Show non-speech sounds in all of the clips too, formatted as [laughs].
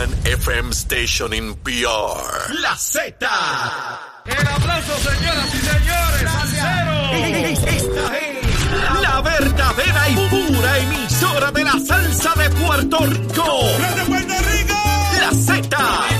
One FM station in PR. La Z. El aplauso, señoras y señores. Esta es La verdadera y pura emisora de la salsa de Puerto Rico. de Puerto Rico. La Z.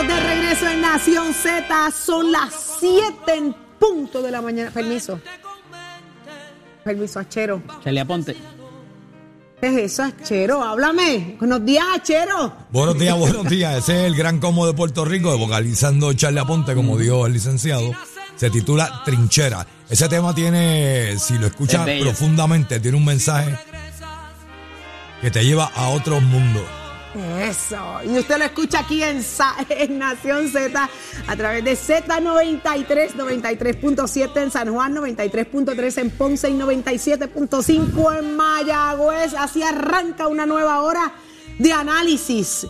Estamos de regreso en Nación Z. Son las 7 en punto de la mañana. Permiso. Permiso, Achero. Charlie Aponte. ¿Qué es eso, Achero? Háblame. Buenos días, Achero. Buenos días, buenos días. Ese es el gran combo de Puerto Rico, vocalizando Charlie Aponte, como dijo el licenciado. Se titula Trinchera. Ese tema tiene, si lo escuchas Es profundamente, tiene un mensaje que te lleva a otro mundo. Eso. Y usted lo escucha aquí en, Sa- en Nación Z a través de Z93, 93.7 en San Juan, 93.3 en Ponce y 97.5 en Mayagüez. Así arranca una nueva hora de análisis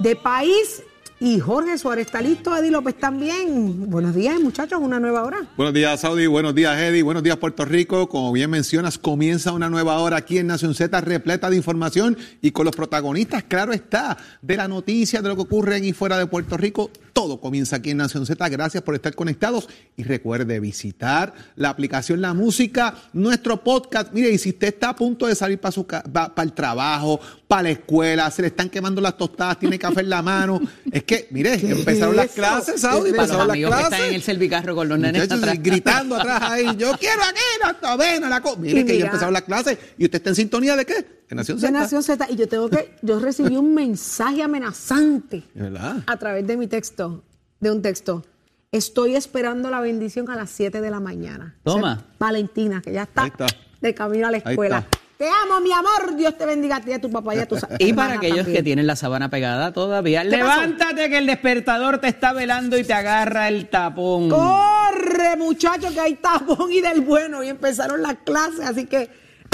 de país. Y Jorge Suárez está listo, Eddie López también. Buenos días, muchachos, una nueva hora. Buenos días, Saudi. Buenos días, Eddie. Buenos días, Puerto Rico. Como bien mencionas, comienza una nueva hora aquí en Nación Z, repleta de información y con los protagonistas, claro está, de la noticia, de lo que ocurre en fuera de Puerto Rico. Todo comienza aquí en Nación Z. Gracias por estar conectados y recuerde visitar la aplicación La Música, nuestro podcast. Mire, y si usted está a punto de salir para, su para el trabajo, para la escuela, se le están quemando las tostadas, tiene café en la mano. [laughs] Es que, mire, empezaron las clases, Saudi. ¿Qué Para los empezaron las amigos que clases. están en el servicarro con los nenes atrás. gritando atrás ahí, yo quiero aquí la avena, la co-". Mire que ya mira. empezaron las clases y usted está en sintonía de qué? De Nación De Z. Nación Z. Y yo tengo que, yo recibí un mensaje amenazante. ¿De verdad? a través de mi texto, de un texto. Estoy esperando la bendición a las 7 de la mañana. Toma. Valentina, que ya está, Ahí está. de camino a la escuela. Te amo, mi amor. Dios te bendiga a ti y a tu papá y a tus Y para aquellos que tienen la sábana pegada todavía, pasó? levántate que el despertador te está velando y te agarra el tapón. Corre, muchachos, que hay tapón y del bueno. Y empezaron las clases, así que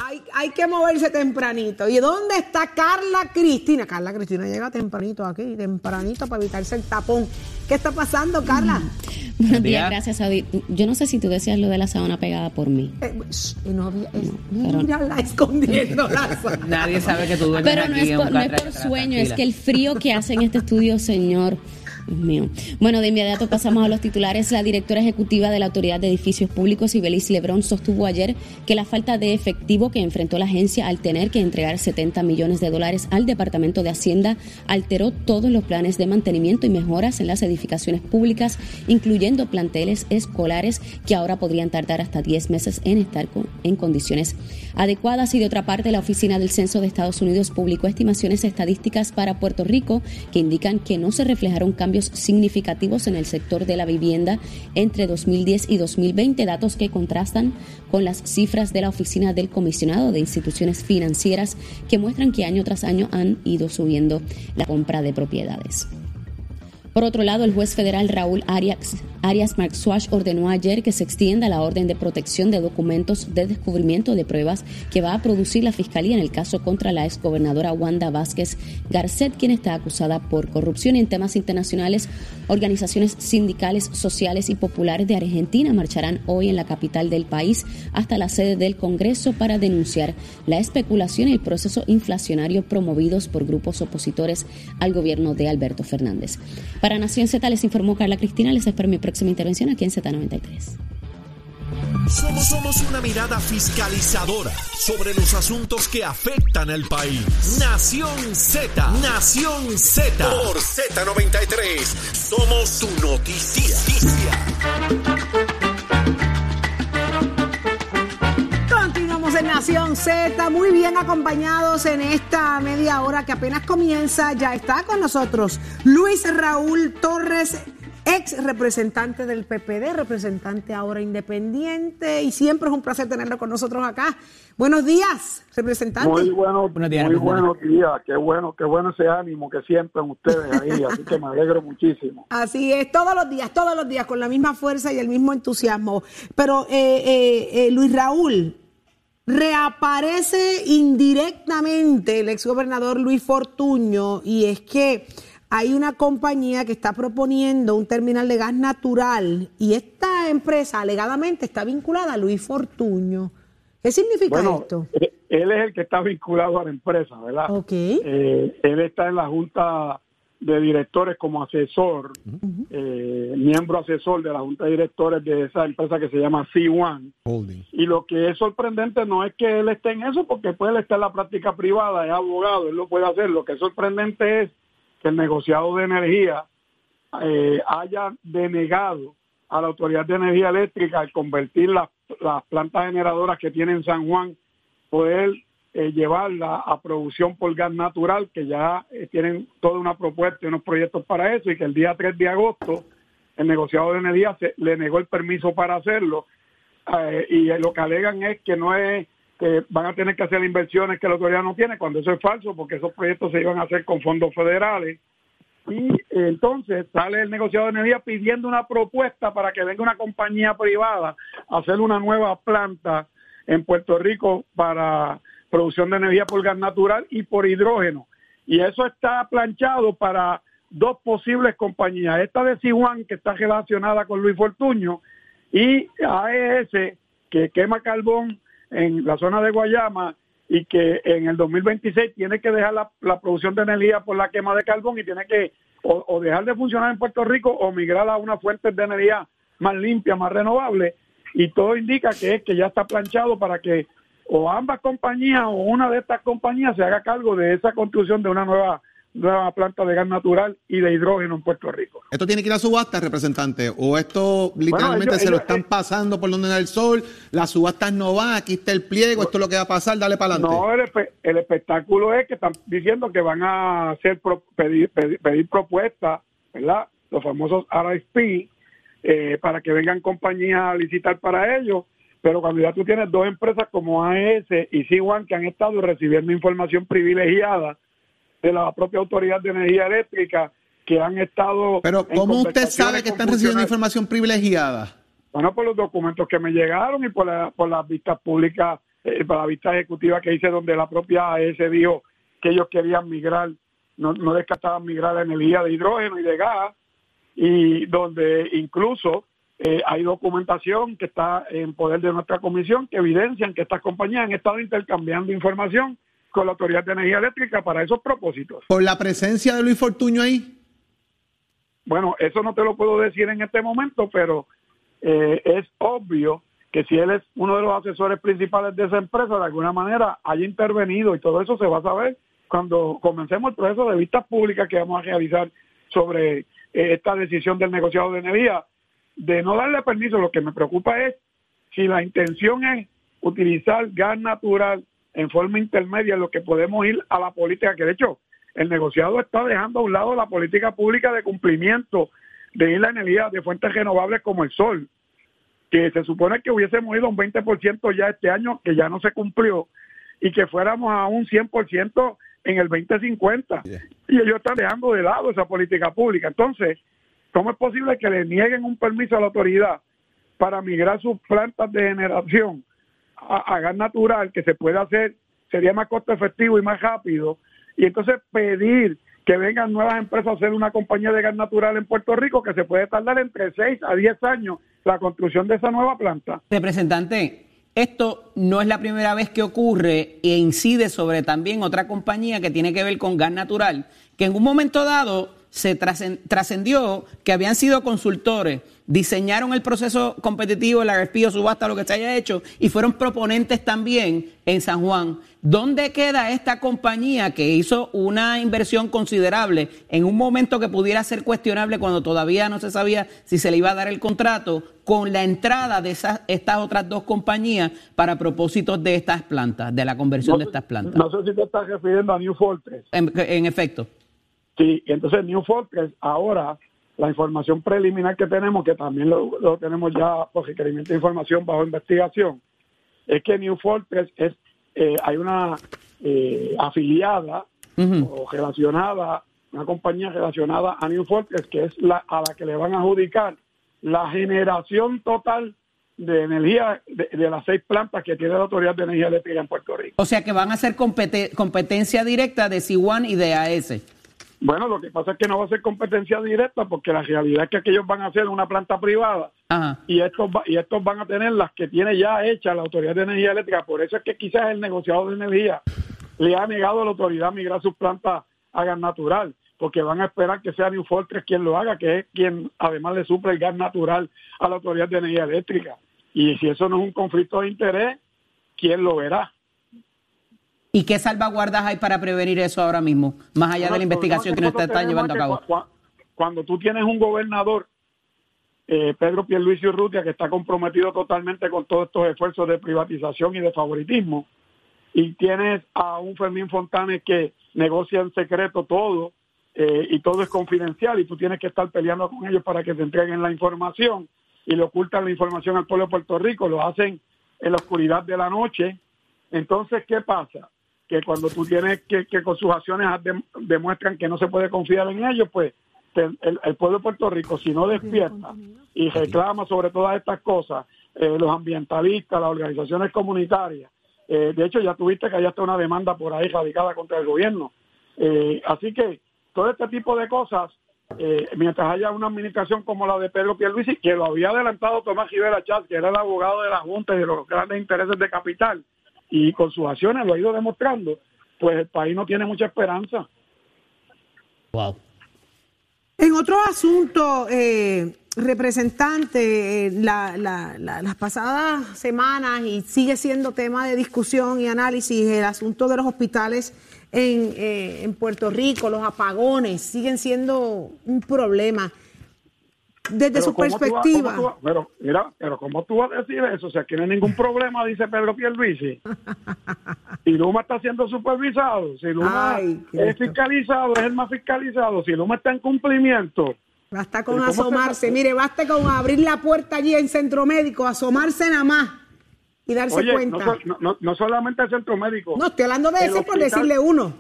hay, hay que moverse tempranito. ¿Y dónde está Carla Cristina? Carla Cristina llega tempranito aquí, tempranito para evitarse el tapón. ¿Qué está pasando, Carla? días. Buenos días, gracias, Saudi. Yo no sé si tú decías lo de la sábana pegada por mí. Eh, shh, y no había, es- pero- mírala escondiendo la sábana. [laughs] Nadie sabe que tú duermes Pero no aquí es, por, no es por sueño, es que el frío que hace en este estudio, señor. Mío. Bueno, de inmediato pasamos a los titulares. La directora ejecutiva de la Autoridad de Edificios Públicos, Ibeliz Lebrón, sostuvo ayer que la falta de efectivo que enfrentó la agencia al tener que entregar 70 millones de dólares al Departamento de Hacienda alteró todos los planes de mantenimiento y mejoras en las edificaciones públicas, incluyendo planteles escolares que ahora podrían tardar hasta 10 meses en estar con- en condiciones adecuadas. Y de otra parte, la Oficina del Censo de Estados Unidos publicó estimaciones estadísticas para Puerto Rico que indican que no se reflejaron cambios significativos en el sector de la vivienda entre 2010 y 2020, datos que contrastan con las cifras de la Oficina del Comisionado de Instituciones Financieras que muestran que año tras año han ido subiendo la compra de propiedades. Por otro lado, el juez federal Raúl Arias, Arias ordenó ayer que se extienda la orden de protección de documentos de descubrimiento de pruebas que va a producir la Fiscalía en el caso contra la exgobernadora Wanda Vázquez Garcet, quien está acusada por corrupción Y en temas internacionales. Organizaciones sindicales, sociales y populares de Argentina marcharán hoy en la capital del país hasta la sede del Congreso para denunciar la especulación y el proceso inflacionario promovidos por grupos opositores al gobierno de Alberto Fernández. Para Nación Z les informó Carla Cristina. Les espero mi próxima intervención aquí en Z93. Somos, somos una mirada fiscalizadora sobre los asuntos que afectan al país. Nación Z, Nación Z. Por Z93, somos su noticia. Continuamos en Nación Z, muy bien acompañados en esta media hora que apenas comienza. Ya está con nosotros Luis Raúl Torres, ex representante del PPD, representante ahora independiente, y siempre es un placer tenerlo con nosotros acá. Buenos días, representante. Muy bueno, Buenos días, muy buenos días, qué bueno, qué bueno ese ánimo que sienten ustedes ahí, [laughs] así que me alegro muchísimo. Así es, todos los días, todos los días, con la misma fuerza y el mismo entusiasmo. Pero, eh, eh, eh, Luis Raúl, reaparece indirectamente el exgobernador Luis Fortuño y es que hay una compañía que está proponiendo un terminal de gas natural y esta empresa alegadamente está vinculada a Luis Fortuño. ¿Qué significa Bueno, esto? eh, él es el que está vinculado a la empresa, ¿verdad? Ok. Eh, él está en la junta de directores como asesor, eh, miembro asesor de la junta de directores de esa empresa que se llama C1. Y lo que es sorprendente no es que él esté en eso, porque pues él está en la práctica privada, es abogado, él lo puede hacer. Lo que es sorprendente es que el negociado de energía eh, haya denegado a la Autoridad de Energía Eléctrica al convertir las, las plantas generadoras que tiene en San Juan, poder eh, llevarla a producción por gas natural, que ya eh, tienen toda una propuesta y unos proyectos para eso, y que el día 3 de agosto el negociado de energía se, le negó el permiso para hacerlo, eh, y lo que alegan es que no es que van a tener que hacer inversiones que la autoridad no tiene, cuando eso es falso, porque esos proyectos se iban a hacer con fondos federales. Y entonces sale el negociado de energía pidiendo una propuesta para que venga una compañía privada a hacer una nueva planta en Puerto Rico para producción de energía por gas natural y por hidrógeno. Y eso está planchado para dos posibles compañías. Esta de Sihuan, que está relacionada con Luis Fortuño, y AES, que quema carbón en la zona de Guayama y que en el 2026 tiene que dejar la, producción de energía por la quema de carbón y tiene que o, o dejar de funcionar en Puerto Rico o migrar a unas fuentes de energía más limpias, más renovables. Y todo indica que es que ya está planchado para que o ambas compañías o una de estas compañías se haga cargo de esa construcción de una nueva nueva planta de gas natural y de hidrógeno en Puerto Rico. ¿Esto tiene que ir a subasta, representante? ¿O esto literalmente ellos- se lo ellos- están pasando por donde da el sol? Las subastas no van, aquí está el pliego, esto es lo que va a pasar, dale para adelante. No, el, espe- el espectáculo es que están diciendo que van a hacer pro- pedir, pedir, pedir propuestas, ¿verdad? Los famosos RFP, eh, para que vengan compañías a licitar para ellos. Pero cuando ya tú tienes dos empresas como AES y C1 que han estado recibiendo información privilegiada de la propia Autoridad de Energía Eléctrica, que han estado... Pero ¿cómo usted sabe que están recibiendo información privilegiada? bueno, por los documentos que me llegaron y por, la, por las vistas públicas, eh, por la vista ejecutiva que hice donde la propia AES dijo que ellos querían migrar, no, no descartaban migrar la energía de hidrógeno y de gas, y donde incluso eh, hay documentación que está en poder de nuestra comisión que evidencian que estas compañías han estado intercambiando información con la Autoridad de Energía Eléctrica para esos propósitos. ¿Por la presencia de Luis Fortuño ahí? Bueno, eso no te lo puedo decir en este momento, pero eh, es obvio que si él es uno de los asesores principales de esa empresa, de alguna manera haya intervenido y todo eso se va a saber cuando comencemos el proceso de vistas públicas que vamos a realizar sobre eh, esta decisión del negociado de energía de no darle permiso. Lo que me preocupa es si la intención es utilizar gas natural en forma intermedia, lo que podemos ir a la política, que de hecho el negociado está dejando a un lado la política pública de cumplimiento de ir la energía de fuentes renovables como el sol, que se supone que hubiésemos ido a un 20% ya este año, que ya no se cumplió, y que fuéramos a un 100% en el 2050. Y ellos están dejando de lado esa política pública. Entonces, ¿cómo es posible que le nieguen un permiso a la autoridad para migrar sus plantas de generación a, gas natural, que se puede hacer, sería más costo efectivo y más rápido, y entonces pedir que vengan nuevas empresas a hacer una compañía de gas natural en Puerto Rico que se puede tardar entre 6 a 10 años la construcción de esa nueva planta. Representante, esto no es la primera vez que ocurre e incide sobre también otra compañía que tiene que ver con gas natural, que en un momento dado se trascen- trascendió que habían sido consultores diseñaron el proceso competitivo, el RFP o subasta, lo que se haya hecho, y fueron proponentes también en San Juan. ¿Dónde queda esta compañía que hizo una inversión considerable en un momento que pudiera ser cuestionable cuando todavía no se sabía si se le iba a dar el contrato con la entrada de esas, estas otras dos compañías para propósitos de estas plantas, de la conversión de estas plantas? No sé si te estás refiriendo a New Fortress. En, en efecto. Sí, entonces New Fortress ahora la información preliminar que tenemos, que también lo, tenemos ya por requerimiento de información bajo investigación, es que New Fortress es, eh, hay una eh, afiliada o relacionada, una compañía relacionada a New Fortress, que es la a la que le van a adjudicar la generación total de energía de, las seis plantas que tiene la Autoridad de Energía Eléctrica en Puerto Rico. O sea que van a ser competencia directa de C1 y de AS. Bueno, lo que pasa es que no va a ser competencia directa porque la realidad es que aquellos van a ser una planta privada y estos y estos van a tener las que tiene ya hecha la Autoridad de Energía Eléctrica. Por eso es que quizás el negociador de energía le ha negado a la autoridad migrar sus plantas a gas natural porque van a esperar que sea New Fortress quien lo haga, que es quien además le suple el gas natural a la Autoridad de Energía Eléctrica. Y si eso no es un conflicto de interés, ¿quién lo verá? ¿Y qué salvaguardas hay para prevenir eso ahora mismo, más allá de la investigación que nos está llevando a cabo? Cuando tú tienes un gobernador, eh, Pedro Pierluisi Urrutia, que está comprometido totalmente con todos estos esfuerzos de privatización y de favoritismo, y tienes a un Fermín Fontanes que negocia en secreto todo, eh, y todo es confidencial, y tú tienes que estar peleando con ellos para que te entreguen la información, y le ocultan la información al pueblo de Puerto Rico, lo hacen en la oscuridad de la noche. Entonces, ¿qué pasa? Que cuando tú tienes que, que con sus acciones demuestran que no se puede confiar en ellos, pues el, pueblo de Puerto Rico, si no despierta y reclama sobre todas estas cosas, eh, los ambientalistas, las organizaciones comunitarias, eh, de hecho ya tuviste que haya está una demanda por ahí radicada contra el gobierno. Eh, así que todo este tipo de cosas, mientras haya una administración como la de Pedro Pierluisi, que lo había adelantado Tomás Rivera Chávez, que era el abogado de la Junta y de los grandes intereses de capital, y con sus acciones lo ha ido demostrando, pues el país no tiene mucha esperanza. Wow. En otro asunto, eh, representante, eh, las pasadas semanas y sigue siendo tema de discusión y análisis el asunto de los hospitales en, eh, en Puerto Rico, los apagones siguen siendo un problema desde su perspectiva. pero mira, pero ¿cómo tú vas a decir eso? O sea, que no hay ningún [laughs] problema, dice Pedro Pierluisi. Si Luma está siendo supervisado, si Luma es fiscalizado, es el más fiscalizado, si Luma está en cumplimiento. Basta con asomarse, mire, basta con abrir la puerta allí en Centro Médico, asomarse nada más y darse cuenta. No, no, solamente el Centro Médico. No, estoy hablando de ese por decirle uno.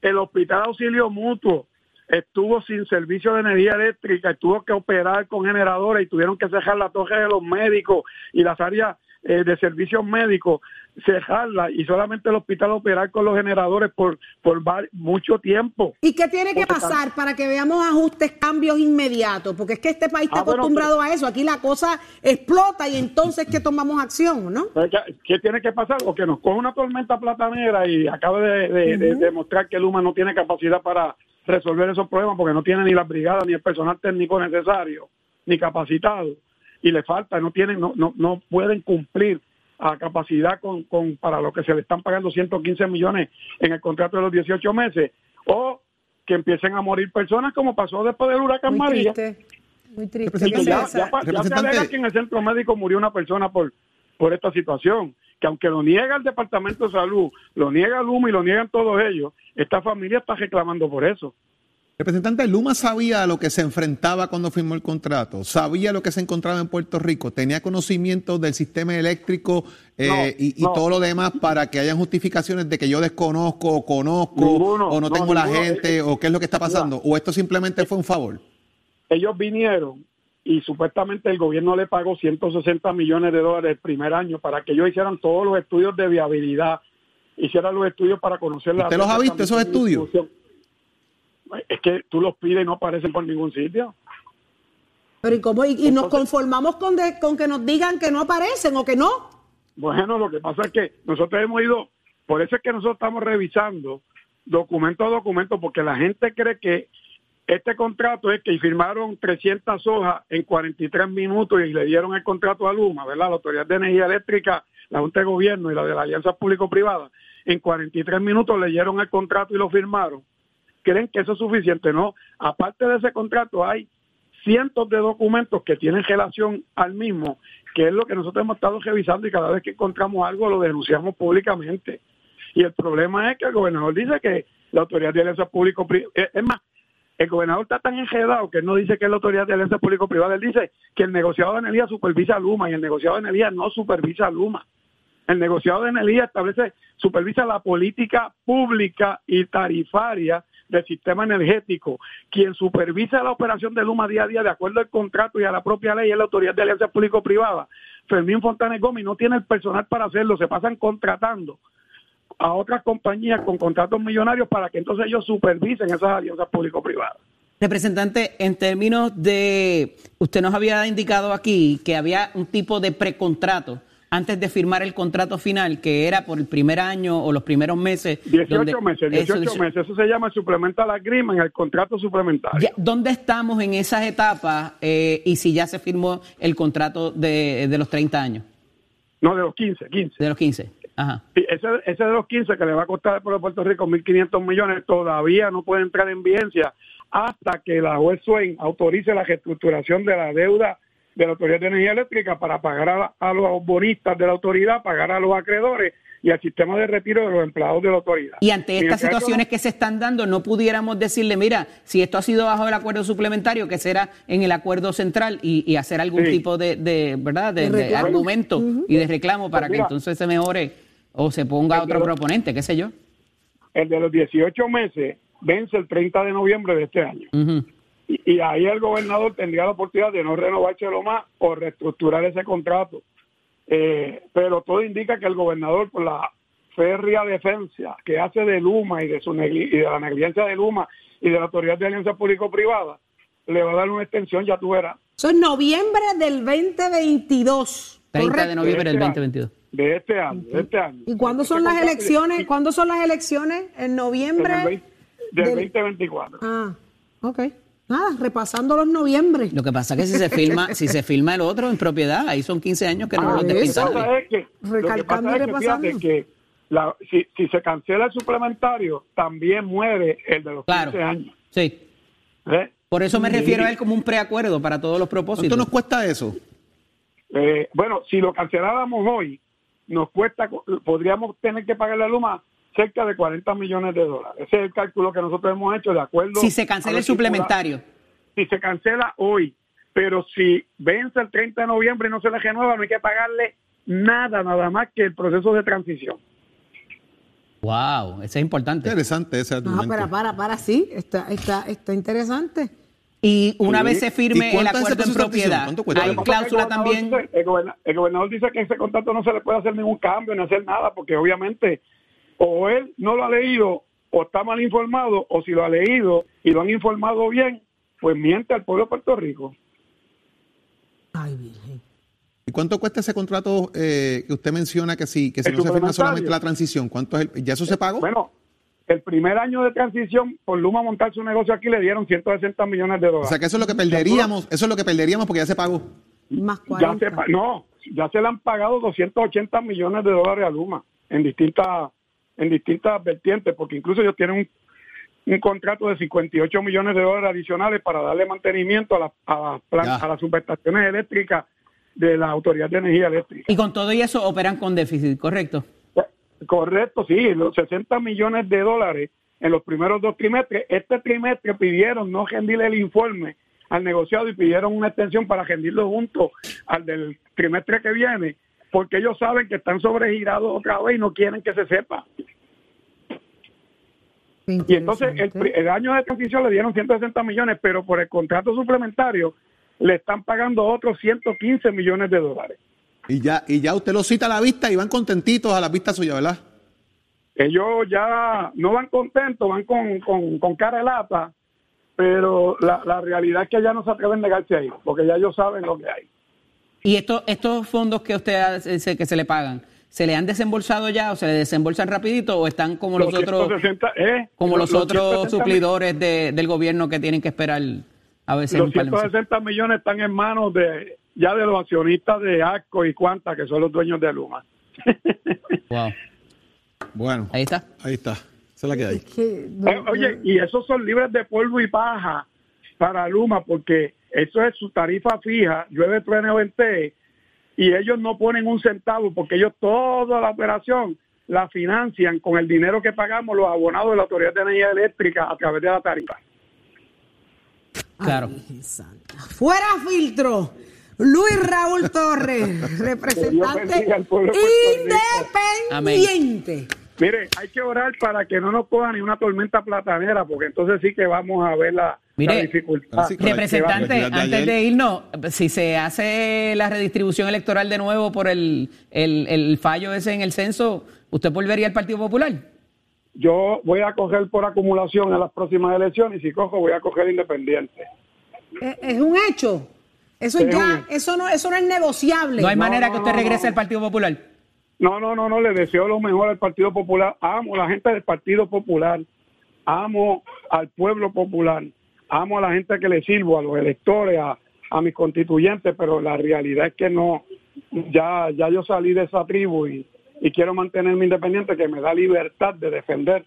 El Hospital Auxilio Mutuo, estuvo sin servicio de energía eléctrica, tuvo que operar con generadores y tuvieron que cerrar la torre de los médicos y las áreas eh, de servicios médicos, cerrarla y solamente el hospital operar con los generadores por, por mucho tiempo. ¿Y qué tiene que pasar para que veamos ajustes, cambios inmediatos? Porque es que este país está ah, acostumbrado a eso. Aquí la cosa explota y entonces que tomamos acción, ¿no? ¿Qué, tiene que pasar? O que nos coge una tormenta platanera y acabe de, demostrar que Luma no tiene capacidad para resolver esos problemas porque no tiene ni la brigada ni el personal técnico necesario ni capacitado y le falta no tienen no no, no pueden cumplir a capacidad con, con para lo que se le están pagando 115 millones en el contrato de los 18 meses o que empiecen a morir personas como pasó después del huracán muy María. triste, muy triste. Ya, ya, ya se alega que en el centro médico murió una persona por por esta situación que aunque lo niega el Departamento de Salud, lo niega Luma y lo niegan todos ellos, esta familia está reclamando por eso. Representante, Luma sabía a lo que se enfrentaba cuando firmó el contrato, sabía lo que se encontraba en Puerto Rico, tenía conocimiento del sistema eléctrico eh, y, todo lo demás para que hayan justificaciones de que yo desconozco o conozco o no, tengo la gente o qué es lo que está pasando, o esto simplemente fue un favor. Ellos vinieron y supuestamente el gobierno le pagó 160 millones de dólares el primer año para que ellos hicieran todos los estudios de viabilidad, hicieran los estudios para conocer la... ¿Usted los ha visto esos estudios? Es que tú los pides y no aparecen por ningún sitio. Pero ¿y cómo? ¿Y, nos conformamos con, con que nos digan que no aparecen o que no? Bueno, lo que pasa es que nosotros hemos ido, por eso es que nosotros estamos revisando documento a documento, porque la gente cree que Este contrato es que firmaron 300 hojas en 43 minutos y le dieron el contrato a Luma, ¿verdad? La Autoridad de Energía Eléctrica, la Junta de Gobierno y la de la Alianza Público-Privada. En 43 minutos leyeron el contrato y lo firmaron. ¿Creen que eso es suficiente? No. Aparte de ese contrato hay cientos de documentos que tienen relación al mismo, que es lo que nosotros hemos estado revisando y cada vez que encontramos algo lo denunciamos públicamente. Y el problema es que el gobernador dice que la Autoridad de Alianza Público-Privada, es más, el gobernador está tan enredado que él no dice que es la autoridad de alianza público-privada, él dice que el negociado de energía supervisa a Luma y el negociado de energía no supervisa a Luma. El negociado de energía establece, supervisa la política pública y tarifaria del sistema energético. Quien supervisa la operación de Luma día a día de acuerdo al contrato y a la propia ley es la autoridad de alianza público-privada. Fermín Fontanes Gómez no tiene el personal para hacerlo, se pasan contratando a otras compañías con contratos millonarios para que entonces ellos supervisen esas alianzas público-privadas. Representante, en términos de, usted nos había indicado aquí que había un tipo de precontrato antes de firmar el contrato final, que era por el primer año o los primeros meses. 18 meses, 18 meses. Eso se llama suplemental agreement, el contrato suplementario. ¿Dónde estamos en esas etapas eh, y si ya se firmó el contrato de, de los 30 años? No, de los 15, 15. De los 15. Ese, ese de los 15 que le va a costar al pueblo de Puerto Rico 1.500 millones todavía no puede entrar en vigencia hasta que la juez autorice la reestructuración de la deuda de la Autoridad de Energía Eléctrica para pagar a, los bonistas de la autoridad, pagar a los acreedores y al sistema de retiro de los empleados de la autoridad. Y ante estas situaciones que se están dando, no pudiéramos decirle, mira, si esto ha sido bajo el acuerdo suplementario, que será en el acuerdo central y, hacer algún tipo de, verdad de, argumento y de reclamo para pues que entonces se mejore o se ponga otro proponente, qué sé yo. El de los 18 meses vence el 30 de noviembre de este año. Y, ahí el gobernador tendría la oportunidad de no renovárselo más o reestructurar ese contrato. Eh, pero todo indica que el gobernador, por la férrea defensa que hace de Luma y de, su y de la negligencia de Luma y de la Autoridad de Alianza Público-Privada, le va a dar una extensión, ya tú verás. Eso es noviembre del 2022. 30 de noviembre del 2022 de este año, de este año. ¿Y cuándo son las elecciones? ¿Cuándo son las elecciones? ¿En noviembre? del, 2024. Ah, ok. Nada, repasando los noviembre. Lo que pasa es que si se filma, si se filma el otro en propiedad, ahí son 15 años que no ah, lo despintaron. Recalcando y repasando. que la, si, si, se cancela el suplementario, también muere el de los claro, 15 años. Sí. ¿Eh? Por eso me refiero a él como un preacuerdo para todos los propósitos. ¿Cuánto nos cuesta eso? Eh, bueno, si lo canceláramos hoy, nos cuesta, podríamos tener que pagar la Luma cerca de 40 millones de dólares. Ese es el cálculo que nosotros hemos hecho de acuerdo. Si se cancela el suplementario. Si se cancela hoy, pero si vence el 30 de noviembre y no se le renueva, no hay que pagarle nada, nada más que el proceso de transición. Wow, eso es importante. Interesante ese argumento. No, para, para, para, sí, está, está, está interesante. Y una vez se firme el acuerdo en propiedad, hay cláusula también. el, gobernador, dice que ese contrato no se le puede hacer ningún cambio ni hacer nada, porque obviamente o él no lo ha leído o está mal informado, o si lo ha leído y lo han informado bien, pues miente al pueblo de Puerto Rico. Ay, Virgen. ¿Y cuánto cuesta ese contrato eh, que usted menciona que sí, que si no se firma solamente la transición? ¿Cuánto es el, ¿Ya eso se pagó? Bueno, el primer año de transición, por Luma montar su negocio aquí, le dieron 160 millones de dólares. O sea que eso es lo que perderíamos, eso es lo que perderíamos porque ya se pagó. Más Ya se, no, ya se le han pagado 280 millones de dólares a Luma en distintas en distintas vertientes, porque incluso ellos tienen un, contrato de 58 millones de dólares adicionales para darle mantenimiento a, a, a las subestaciones eléctricas de la Autoridad de Energía Eléctrica. Y con todo y eso operan con déficit, ¿correcto? Correcto, sí, los 60 millones de dólares en los primeros dos trimestres. Este trimestre pidieron no rendir el informe al negociado y pidieron una extensión para rendirlo junto al del trimestre que viene, porque ellos saben que están sobregirados otra vez y no quieren que se sepa. Y entonces el, el, año de transición le dieron 160 millones, pero por el contrato suplementario le están pagando otros 115 millones de dólares. Y ya, y ya usted lo cita a la vista y van contentitos a la vista suya, ¿verdad? Ellos ya no van contentos, van con, con, cara de lata, pero la, la, realidad es que ya no se atreven a negarse ahí, porque ya ellos saben lo que hay. ¿Y esto, estos fondos que usted hace, que se le pagan, ¿se le han desembolsado ya o se le desembolsan rapidito o están como los, otros 160, ¿eh? como los, Los otros 160 suplidores de- del gobierno que tienen que esperar a veces Los un par de meses? 160 millones están en manos de ya de los accionistas de ASCO y Cuanta, que son los dueños de Luma. [laughs] Wow. Bueno, Ahí está. ahí está. Es la que hay. Que no- Eh, Oye, y esos son libres de polvo y paja para Luma, porque eso es su tarifa fija, llueve, truene o ventee, y ellos no ponen un centavo, porque ellos toda la operación la financian con el dinero que pagamos los abonados de la Autoridad de Energía Eléctrica a través de la tarifa. Claro. Ay. Fuera filtro. Luis Raúl Torres, [laughs] representante independiente. Mire, hay que orar para que no nos coja ni una tormenta platanera, porque entonces sí que vamos a ver la, Mire, la Representante, antes ayer- de irnos, si se hace la redistribución electoral de nuevo por el, el, el fallo ese en el censo, ¿usted volvería al Partido Popular? Yo voy a coger por acumulación en las próximas elecciones y si cojo voy a coger independiente. Es, es un hecho. Eso Es ya, un- eso no, eso no es negociable. No hay No, manera no, que usted regrese no. al Partido Popular. No, no, no, no, le deseo lo mejor al Partido Popular. Amo a la gente del Partido Popular. Amo al pueblo popular. Amo a la gente que le sirvo, a los electores, a, a mis constituyentes, pero la realidad es que no, ya, ya yo salí de esa tribu y, y quiero mantenerme independiente, que me da libertad de defender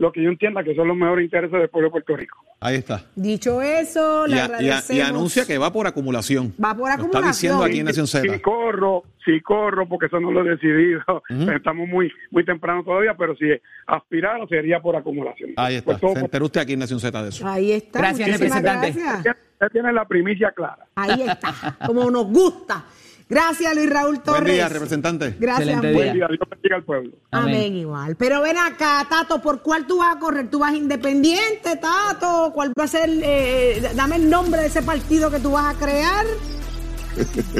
lo que yo entienda que son los mejores intereses del pueblo de Puerto Rico. Ahí está. Dicho eso, Y, le a- y a- agradecemos. y anuncia que va por acumulación. Va por Lo está acumulación. diciendo aquí en Nación Si Z. corro, si corro, porque eso no lo he decidido. [laughs] Estamos muy muy temprano todavía, pero si aspirara sería por acumulación. Ahí está. Pues Se enteró usted aquí en Nación Z de eso. Ahí está. Gracias, Muchísimas representante. gracias. Usted tiene la primicia clara. Ahí está, como nos gusta. Gracias, Luis Raúl Torres. Buen día, representante. Gracias, día. Buen día, Dios bendiga al pueblo. Amén. Amén. igual. Pero ven acá, Tato, ¿por cuál tú vas a correr? ¿Tú vas independiente, Tato? ¿Cuál va a ser? eh, dame el nombre de ese partido que tú vas a crear.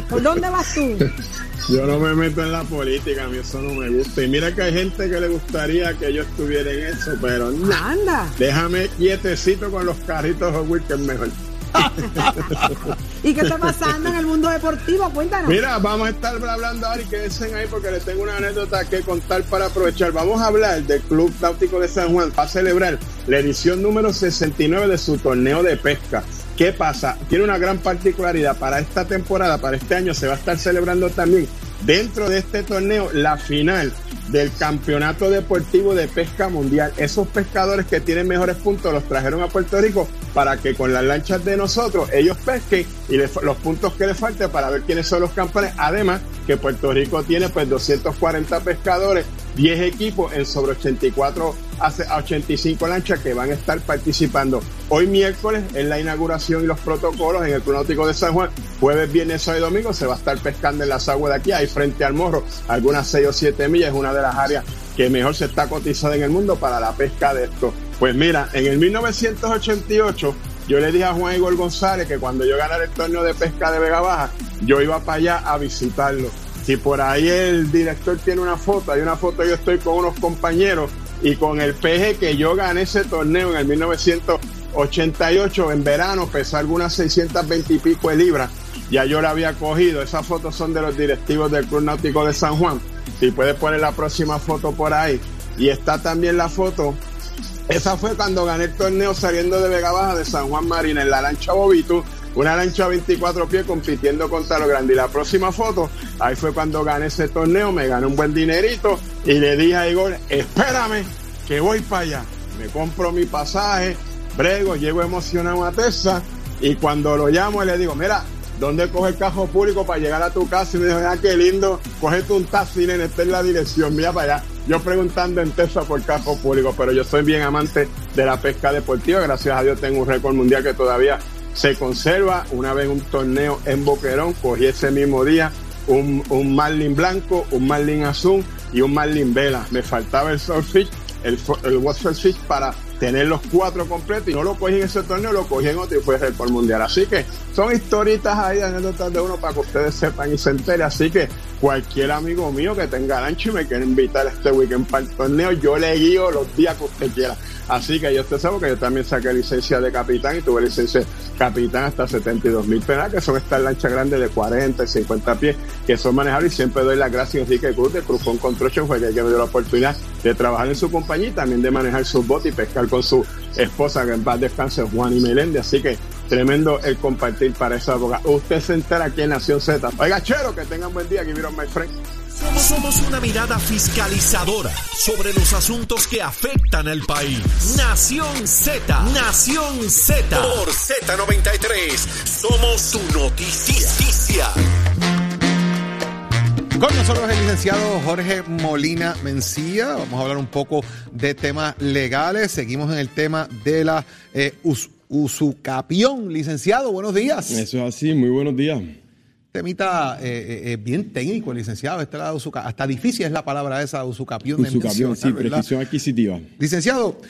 ¿Por dónde vas tú? [laughs] Yo no me meto en la política, a mí eso no me gusta. Y mira que hay gente que le gustaría que yo estuviera en eso, pero no. Anda. Déjame quietecito con los carritos Wheels, que es mejor. [laughs] ¿Y qué está pasando en el mundo deportivo? Cuéntanos. Mira, vamos a estar hablando ahora y quédense ahí porque les tengo una anécdota que contar para aprovechar. Vamos a hablar del Club Náutico de San Juan para celebrar la edición número 69 de su torneo de pesca. ¿Qué pasa? Tiene una gran particularidad. Para esta temporada, para este año, se va a estar celebrando también dentro de este torneo la final del Campeonato Deportivo de Pesca Mundial. Esos pescadores que tienen mejores puntos los trajeron a Puerto Rico para que con las lanchas de nosotros ellos pesquen y los puntos que les falten para ver quiénes son los campeones. Además que Puerto Rico tiene pues 240 pescadores, 10 equipos en sobre 84 hace- a 85 lanchas que van a estar participando. Hoy miércoles es la inauguración y los protocolos en el Club Náutico de San Juan. Jueves, viernes, sábado y domingo se va a estar pescando en las aguas de aquí, ahí frente al morro, algunas 6 o 7 millas, una de las áreas que mejor se está cotizada en el mundo para la pesca de esto. Pues mira, en el 1988 yo le dije a Juan Igor González que cuando yo ganara el torneo de pesca de Vega Baja, yo iba para allá a visitarlo. Si por ahí el director tiene una foto, hay una foto, yo estoy con unos compañeros y con el peje que yo gané ese torneo en el 1988, en verano, pesó algunas 620 y pico de libras. Ya yo la había cogido. Esas fotos son de los directivos del Club Náutico de San Juan. Si puedes poner la próxima foto por ahí. Y está también la foto esa fue cuando gané el torneo saliendo de Vega Baja de San Juan Marina en la lancha Bobito, una lancha 24 pies compitiendo contra lo grande. Y la próxima foto, ahí fue cuando gané ese torneo, me gané un buen dinerito y le dije a Igor, espérame, que voy para allá. Me compro mi pasaje, brego, llego emocionado a Texas y cuando lo llamo le digo, mira, ¿dónde coge el carro público para llegar a tu casa? Y me dijo, ah, qué lindo, cógete un taxi, nene, esta es la dirección, mira para allá. Yo preguntando en Texas por carro público, pero yo soy bien amante de la pesca deportiva. Gracias a Dios tengo un récord mundial que todavía se conserva. Una vez un torneo en Boquerón, cogí ese mismo día un, un marlin blanco, un marlin azul y un marlin vela. Me faltaba el surfish, el, el waterfish para tener los cuatro completos y no lo cogí en ese torneo, lo cogí en otro y fue el por mundial. Así que son historitas ahí, anécdotas de uno para que ustedes sepan y se enteren. Así que cualquier amigo mío que tenga ancho y me quiera invitar este weekend para el torneo, yo le guío los días que usted quiera. Así que yo te sabe que yo también saqué licencia de capitán y tuve licencia de capitán hasta 72 mil penas, que son estas lanchas grandes de 40 y 50 pies, que son manejables y siempre doy las gracias a Enrique Cruz de Cruzón Construction, fue que me dio la oportunidad de trabajar en su compañía y también de manejar sus botes y pescar con su esposa, que en paz descanse, Juan y Melende. Así que tremendo el compartir para esa época. Usted se entera aquí en Nación Z. Oiga, chero, que tengan buen día. Aquí vieron my friend. Somos, somos una mirada fiscalizadora sobre los asuntos que afectan al país. Nación Z, Nación Z. Por Z93, somos su noticia. Con nosotros el licenciado Jorge Molina Mencía. Vamos a hablar un poco de temas legales. Seguimos en el tema de la eh, us- usucapión. Licenciado, buenos días. Eso es así, muy buenos días. Temita eh, eh, bien técnico, licenciado. Esta es la usuca- hasta difícil es la palabra esa, usucapión. de Usucapión, sí, mencionar, ¿verdad? prescripción adquisitiva. Licenciado,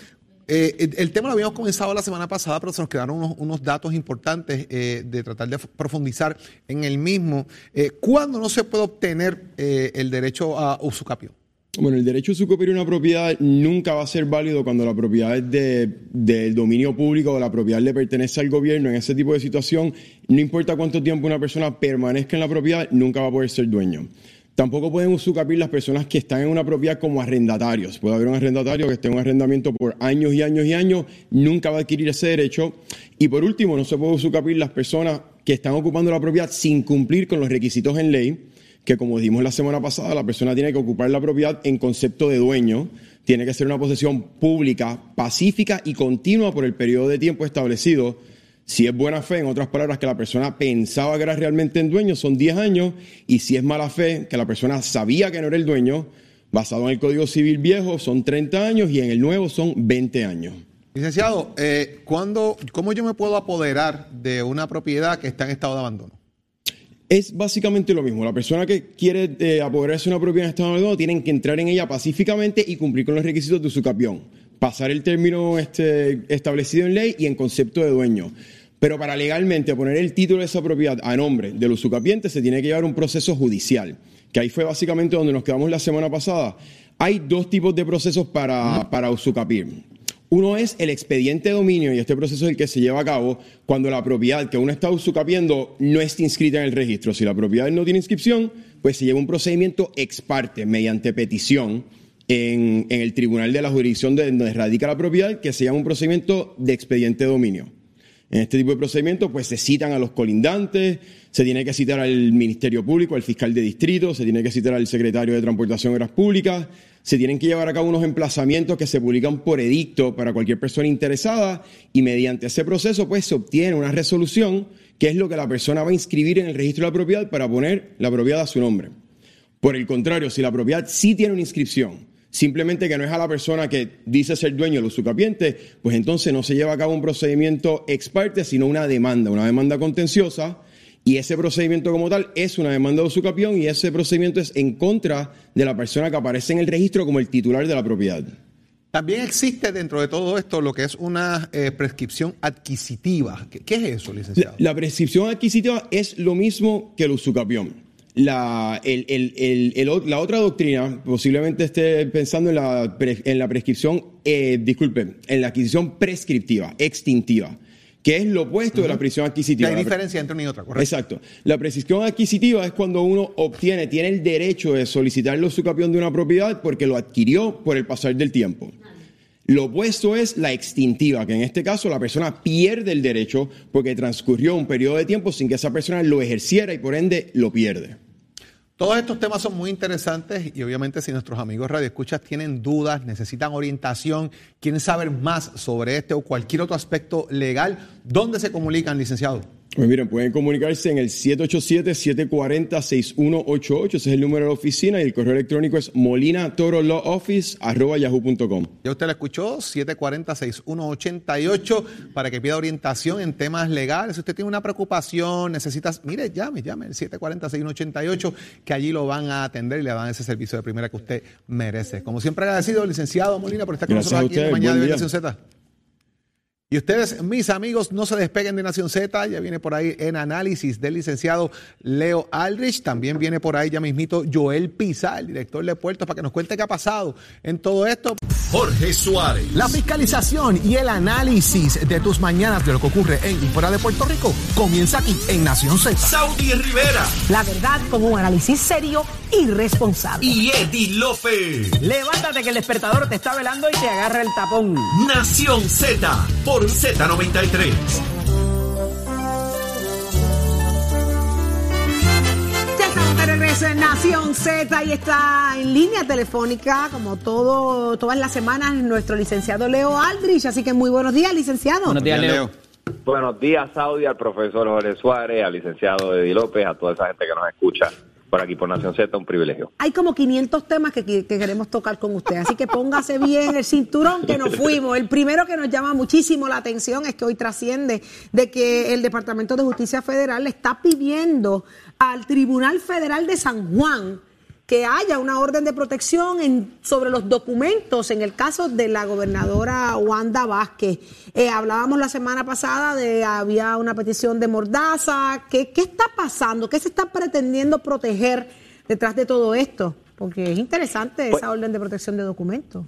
eh, el, tema lo habíamos comenzado la semana pasada, pero se nos quedaron unos, datos importantes eh, de tratar de profundizar en el mismo. Eh, ¿Cuándo no se puede obtener el derecho a usucapión? Bueno, el derecho a usucapiar una propiedad nunca va a ser válido cuando la propiedad es de, del dominio público o la propiedad le pertenece al gobierno. En ese tipo de situación, no importa cuánto tiempo una persona permanezca en la propiedad, nunca va a poder ser dueño. Tampoco pueden usucapiar las personas que están en una propiedad como arrendatarios. Puede haber un arrendatario que esté en un arrendamiento por años y años y años, nunca va a adquirir ese derecho. Y por último, no se puede usucapiar las personas que están ocupando la propiedad sin cumplir con los requisitos en ley que como dijimos la semana pasada, la persona tiene que ocupar la propiedad en concepto de dueño, tiene que ser una posesión pública, pacífica y continua por el periodo de tiempo establecido. Si es buena fe, en otras palabras, que la persona pensaba que era realmente el dueño, son 10 años, y si es mala fe, que la persona sabía que no era el dueño, basado en el Código Civil viejo, son 30 años y en el nuevo son 20 años. Licenciado, eh, ¿cuándo, ¿cómo yo me puedo apoderar de una propiedad que está en estado de abandono? Es básicamente lo mismo. La persona que quiere eh, apoderarse de una propiedad en estado de abandono tienen que entrar en ella pacíficamente y cumplir con los requisitos de su capión. Pasar el término este, establecido en ley y en concepto de dueño. Pero para legalmente poner el título de esa propiedad a nombre del usucapiente se tiene que llevar un proceso judicial, que ahí fue básicamente donde nos quedamos la semana pasada. Hay dos tipos de procesos para, para usucapir. Uno es el expediente de dominio y este proceso es el que se lleva a cabo cuando la propiedad que uno está usucapiendo no está inscrita en el registro. Si la propiedad no tiene inscripción, pues se lleva un procedimiento ex parte mediante petición en, en el tribunal de la jurisdicción de donde radica la propiedad que se llama un procedimiento de expediente de dominio. En este tipo de procedimientos, pues se citan a los colindantes, se tiene que citar al Ministerio Público, al fiscal de distrito, se tiene que citar al secretario de Transportación y Obras Públicas, se tienen que llevar a cabo unos emplazamientos que se publican por edicto para cualquier persona interesada y mediante ese proceso, pues se obtiene una resolución que es lo que la persona va a inscribir en el registro de la propiedad para poner la propiedad a su nombre. Por el contrario, si la propiedad sí tiene una inscripción, simplemente que no es a la persona que dice ser dueño del usucapiente, pues entonces no se lleva a cabo un procedimiento ex parte, sino una demanda, una demanda contenciosa, y ese procedimiento como tal es una demanda de usucapión y ese procedimiento es en contra de la persona que aparece en el registro como el titular de la propiedad. También existe dentro de todo esto lo que es una eh, prescripción adquisitiva. ¿Qué, qué es eso, licenciado? La, la prescripción adquisitiva es lo mismo que el usucapión. La, el- el- el- el o- la otra doctrina posiblemente esté pensando en la, pre- en la prescripción, eh, disculpe, en la adquisición prescriptiva, extintiva, que es lo opuesto de la prescripción adquisitiva. Hay La diferencia entre una y otra, correcto. Exacto. La prescripción adquisitiva es cuando uno obtiene, tiene el derecho de solicitar el usucapión de una propiedad porque lo adquirió por el pasar del tiempo. Lo opuesto es la extintiva, que en este caso la persona pierde el derecho porque transcurrió un periodo de tiempo sin que esa persona lo ejerciera y por ende lo pierde. Todos estos temas son muy interesantes y obviamente si nuestros amigos radioescuchas tienen dudas, necesitan orientación, quieren saber más sobre este o cualquier otro aspecto legal, ¿dónde se comunican, licenciado? Pues miren, pueden comunicarse en el 787-740-6188, ese es el número de la oficina y el correo electrónico es molinatorolawoffice.yahoo.com. Ya usted lo escuchó, 740-6188, para que pida orientación en temas legales. Si usted tiene una preocupación, necesitas, mire, llame, llame, el 740-6188, que allí lo van a atender y le dan ese servicio de primera que usted merece. Como siempre agradecido, licenciado Molina, por estar con Gracias nosotros aquí en Mañana de. Nación Z. Y ustedes, mis amigos, no se despeguen de Nación Z. Ya viene por ahí en análisis del licenciado Leo Aldrich. También viene por ahí ya mismito Joel Pisa, el director de puertos, para que nos cuente qué ha pasado en todo esto. Jorge Suárez. La fiscalización y el análisis de tus mañanas de lo que ocurre en y fuera de Puerto Rico comienza aquí en Nación Z. Saudi Rivera. La verdad con un análisis serio y responsable. Y Eddie López. Levántate que el despertador te está velando y te agarra el tapón. Nación Z por Z93. Ya estamos de regreso en Nación Z y está en línea telefónica, como todo, todas las semanas, nuestro licenciado Leo Aldrich. Así que muy buenos días, licenciado. Buenos días, Leo. Buenos días, Saudi, al profesor Jorge Suárez, al licenciado Eddie López, a toda esa gente que nos escucha por aquí por Nación Z, un privilegio. Hay como 500 temas que, que queremos tocar con usted, así que póngase bien el cinturón que nos fuimos. El primero que nos llama muchísimo la atención es que hoy trasciende de que el Departamento de Justicia Federal le está pidiendo al Tribunal Federal de San Juan que haya una orden de protección en, sobre los documentos en el caso de la gobernadora Wanda Vázquez. Eh, hablábamos la semana pasada de había una petición de Mordaza. ¿Qué, ¿Qué está pasando? ¿Qué se está pretendiendo proteger detrás de todo esto? Porque es interesante esa Pues- orden de protección de documentos.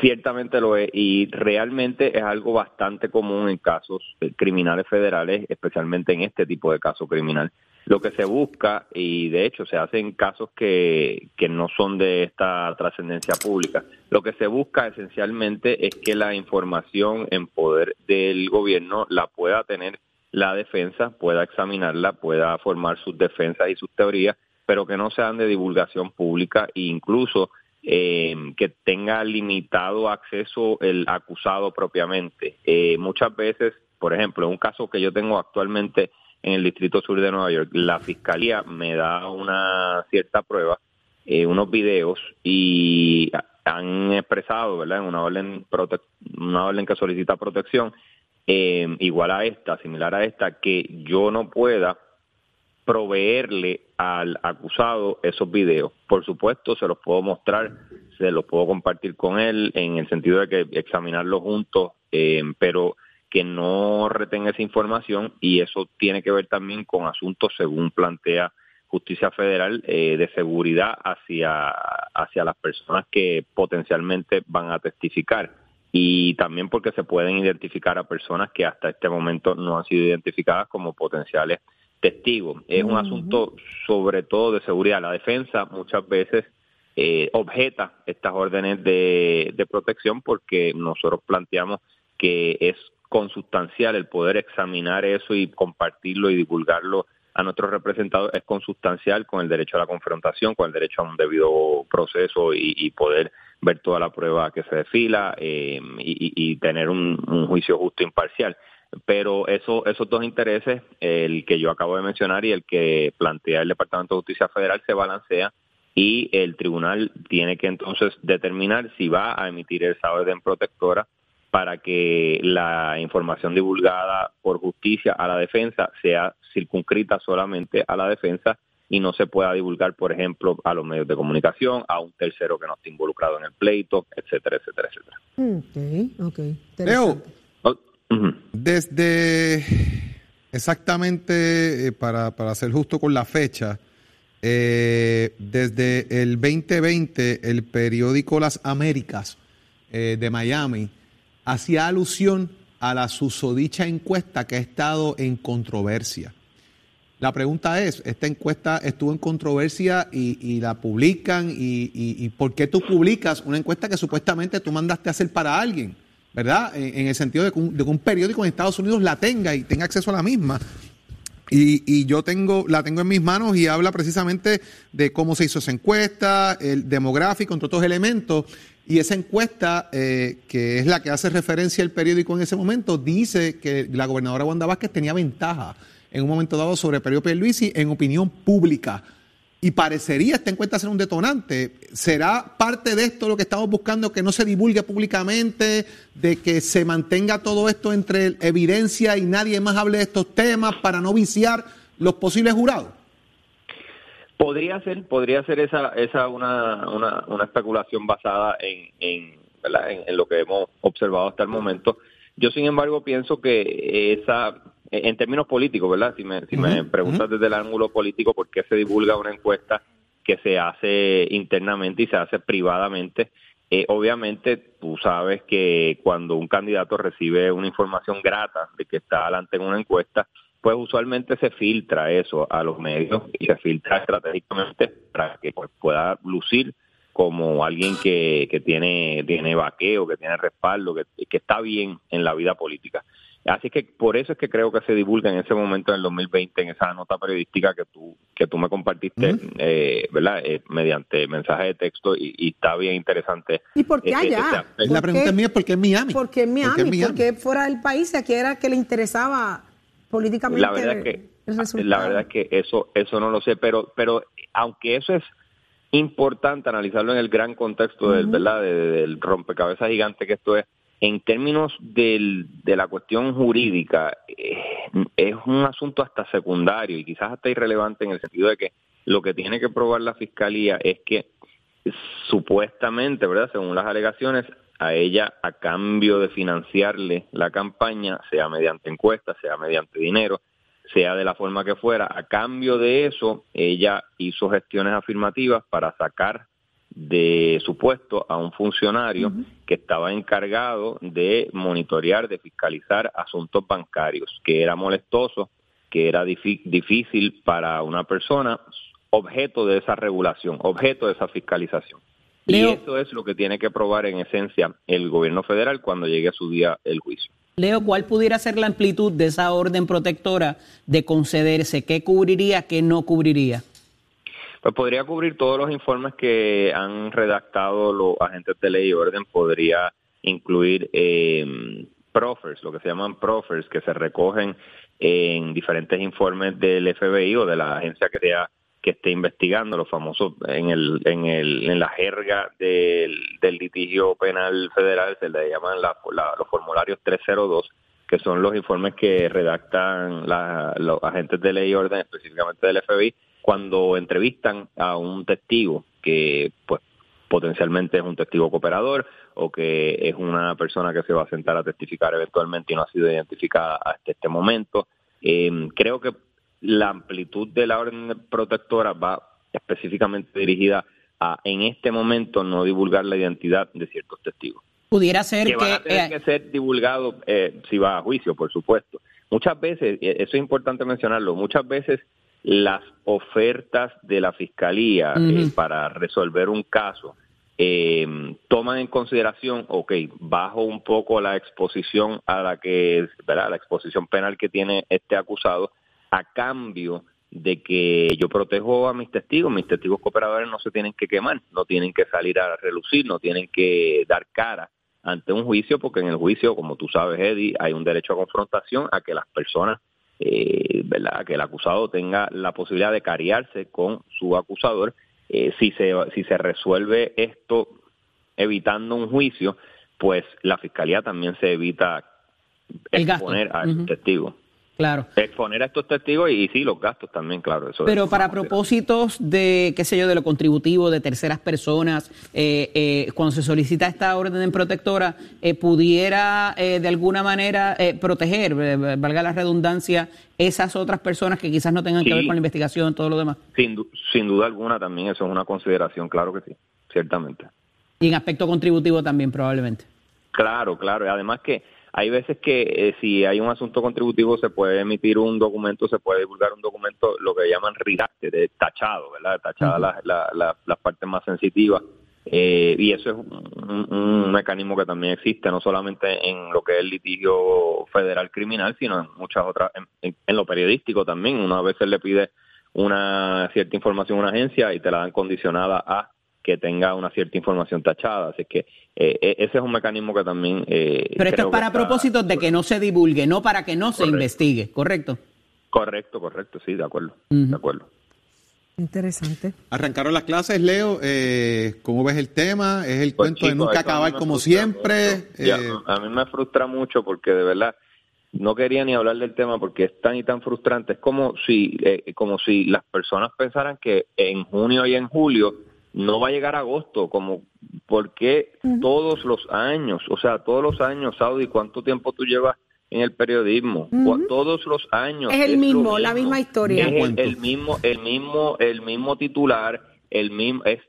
Ciertamente lo es y realmente es algo bastante común en casos eh, criminales federales, especialmente en este tipo de caso criminal. Lo que se busca, y de hecho se hace en casos que, que no son de esta trascendencia pública, lo que se busca esencialmente es que la información en poder del gobierno la pueda tener la defensa, pueda examinarla, pueda formar sus defensas y sus teorías, pero que no sean de divulgación pública e incluso eh, que tenga limitado acceso el acusado propiamente. Eh, muchas veces, por ejemplo, en un caso que yo tengo actualmente en el Distrito Sur de Nueva York, la Fiscalía me da una cierta prueba, eh, unos videos, y han expresado, ¿verdad?, en una orden, prote- una orden que solicita protección, eh, igual a esta, similar a esta, que yo no pueda proveerle al acusado esos videos. Por supuesto, se los puedo mostrar, se los puedo compartir con él en el sentido de que examinarlos juntos, eh, pero que no retenga esa información y eso tiene que ver también con asuntos, según plantea Justicia Federal, eh, de seguridad hacia, hacia las personas que potencialmente van a testificar y también porque se pueden identificar a personas que hasta este momento no han sido identificadas como potenciales testigos. Es un asunto sobre todo de seguridad. La defensa muchas veces eh, objeta estas órdenes de, de protección porque nosotros planteamos que es consustancial el poder examinar eso y compartirlo y divulgarlo a nuestros representados es consustancial con el derecho a la confrontación, con el derecho a un debido proceso y, poder ver toda la prueba que se desfila eh, y, tener un, juicio justo e imparcial. Pero eso, esos dos intereses, el que yo acabo de mencionar y el que plantea el Departamento de Justicia Federal, se balancea y el tribunal tiene que entonces determinar si va a emitir esa orden protectora para que la información divulgada por justicia a la defensa sea circunscrita solamente a la defensa y no se pueda divulgar, por ejemplo, a los medios de comunicación, a un tercero que no esté involucrado en el pleito, etcétera, etcétera, etcétera. Ok, ok. Leo, Oh, desde exactamente, eh, para, para ser justo con la fecha, eh, desde el 2020, el periódico Las Américas eh, de Miami hacía alusión a la susodicha encuesta que ha estado en controversia. La pregunta es, esta encuesta estuvo en controversia y, la publican y, ¿por qué tú publicas una encuesta que supuestamente tú mandaste a hacer para alguien? ¿Verdad? En, el sentido de que, un, de que un periódico en Estados Unidos la tenga y tenga acceso a la misma. Y, y yo tengo, la tengo en mis manos y habla precisamente de cómo se hizo esa encuesta, el demográfico, entre otros elementos. Y esa encuesta, eh, que es la que hace referencia el periódico en ese momento, dice que la gobernadora Wanda Vázquez tenía ventaja en un momento dado sobre Perio Pierluisi en opinión pública. Y parecería esta encuesta ser un detonante. ¿Será parte de esto lo que estamos buscando, que no se divulgue públicamente, de que se mantenga todo esto entre evidencia y nadie más hable de estos temas para no viciar los posibles jurados? Podría ser, podría ser esa, esa una, una, una especulación basada en, en, ¿verdad? en, en lo que hemos observado hasta el momento. Yo, sin embargo, pienso que esa, en términos políticos, ¿verdad? Si me, si me preguntas desde el ángulo político, ¿por qué se divulga una encuesta que se hace internamente y se hace privadamente? Eh, obviamente, tú sabes que cuando un candidato recibe una información grata de que está adelante en una encuesta, pues usualmente se filtra eso a los medios y se filtra estratégicamente para que pues, pueda lucir como alguien que, que tiene, tiene vaqueo, que tiene respaldo, que, que está bien en la vida política. Así que por eso es que creo que se divulga en ese momento en el 2020 en esa nota periodística que tú que tú me compartiste, eh, ¿verdad? Eh, mediante mensaje de texto y, está bien interesante. ¿Y por qué allá? la pregunta mía es por qué en Miami. ¿Por qué en Miami? ¿Por qué, fuera del país? ¿A qué era que le interesaba políticamente la verdad que, La verdad es que eso eso no lo sé, pero pero aunque eso es importante analizarlo en el gran contexto del, ¿verdad? del rompecabezas gigante que esto es, en términos del, de la cuestión jurídica, eh, es un asunto hasta secundario y quizás hasta irrelevante en el sentido de que lo que tiene que probar la fiscalía es que supuestamente, ¿verdad? Según las alegaciones, a ella a cambio de financiarle la campaña, sea mediante encuestas, sea mediante dinero, sea de la forma que fuera, a cambio de eso, ella hizo gestiones afirmativas para sacar de su puesto a un funcionario que estaba encargado de monitorear, de fiscalizar asuntos bancarios, que era molestoso, que era difícil para una persona objeto de esa regulación, objeto de esa fiscalización. Y eso es lo que tiene que probar en esencia el gobierno federal cuando llegue a su día el juicio. Leo, ¿cuál pudiera ser la amplitud de esa orden protectora de concederse? ¿Qué cubriría, qué no cubriría? Pues podría cubrir todos los informes que han redactado los agentes de ley y orden, podría incluir eh, profers, lo que se llaman profers, que se recogen en diferentes informes del FBI o de la agencia que sea que esté investigando, los famosos en el en el en la jerga del, litigio penal federal se le llaman los formularios 302 que son los informes que redactan los agentes de ley y orden específicamente del FBI cuando entrevistan a un testigo que pues potencialmente es un testigo cooperador o que es una persona que se va a sentar a testificar eventualmente y no ha sido identificada hasta este momento. Eh, creo que la amplitud de la orden protectora va específicamente dirigida a, en este momento, no divulgar la identidad de ciertos testigos. Pudiera ser que... que, a tener que ser divulgado eh, si va a juicio, por supuesto. Muchas veces, eso es importante mencionarlo, muchas veces las ofertas de la fiscalía eh, para resolver un caso eh, toman en consideración, ok, bajo un poco la exposición a la que, ¿verdad? la exposición penal que tiene este acusado, a cambio de que yo protejo a mis testigos, mis testigos cooperadores no se tienen que quemar, no tienen que salir a relucir, no tienen que dar cara ante un juicio, porque en el juicio, como tú sabes, Eddie, hay un derecho a confrontación a que las personas eh, ¿verdad? que el acusado tenga la posibilidad de cariarse con su acusador. Eh, si, se, si se resuelve esto evitando un juicio, pues la fiscalía también se evita exponer al testigo. Claro. Exponer a estos testigos y, sí, los gastos también, claro. Eso Pero para propósitos de, qué sé yo, de lo contributivo, de terceras personas, eh, eh, cuando se solicita esta orden protectora, eh, pudiera de alguna manera proteger, valga la redundancia, esas otras personas que quizás no tengan que ver con la investigación, todo lo demás. Sin, sin duda alguna también eso es una consideración, claro que sí, ciertamente. Y en aspecto contributivo también, probablemente. Claro, claro. Y además que hay veces que eh, si hay un asunto contributivo se puede emitir un documento, se puede divulgar un documento, lo que llaman redacted, tachado, ¿verdad? Tachada las partes más sensitivas. Eh, y eso es un, mecanismo que también existe, no solamente en lo que es el litigio federal criminal, sino en muchas otras, en, en lo periodístico también. Una vez veces le pide una cierta información a una agencia y te la dan condicionada a que tenga una cierta información tachada. Así que eh, e, ese es un mecanismo que también... Eh, Pero esto es para propósitos de que no se divulgue, no para que no se investigue, ¿correcto? Correcto, correcto, sí, de acuerdo, de acuerdo. Interesante. Arrancaron las clases, Leo. Eh, ¿Cómo ves el tema? ¿Es el pues, cuento de nunca acabar como siempre? Eh, a mí me frustra mucho porque de verdad no quería ni hablar del tema porque es tan y tan frustrante. Es como si, como si las personas pensaran que en junio y en julio no va a llegar a agosto, como porque todos los años, o sea, todos los años, Saudi, ¿cuánto tiempo tú llevas en el periodismo? Todos los años. Es el mismo, la misma historia. Es el, el mismo, el mismo, el mismo titular, el mismo es.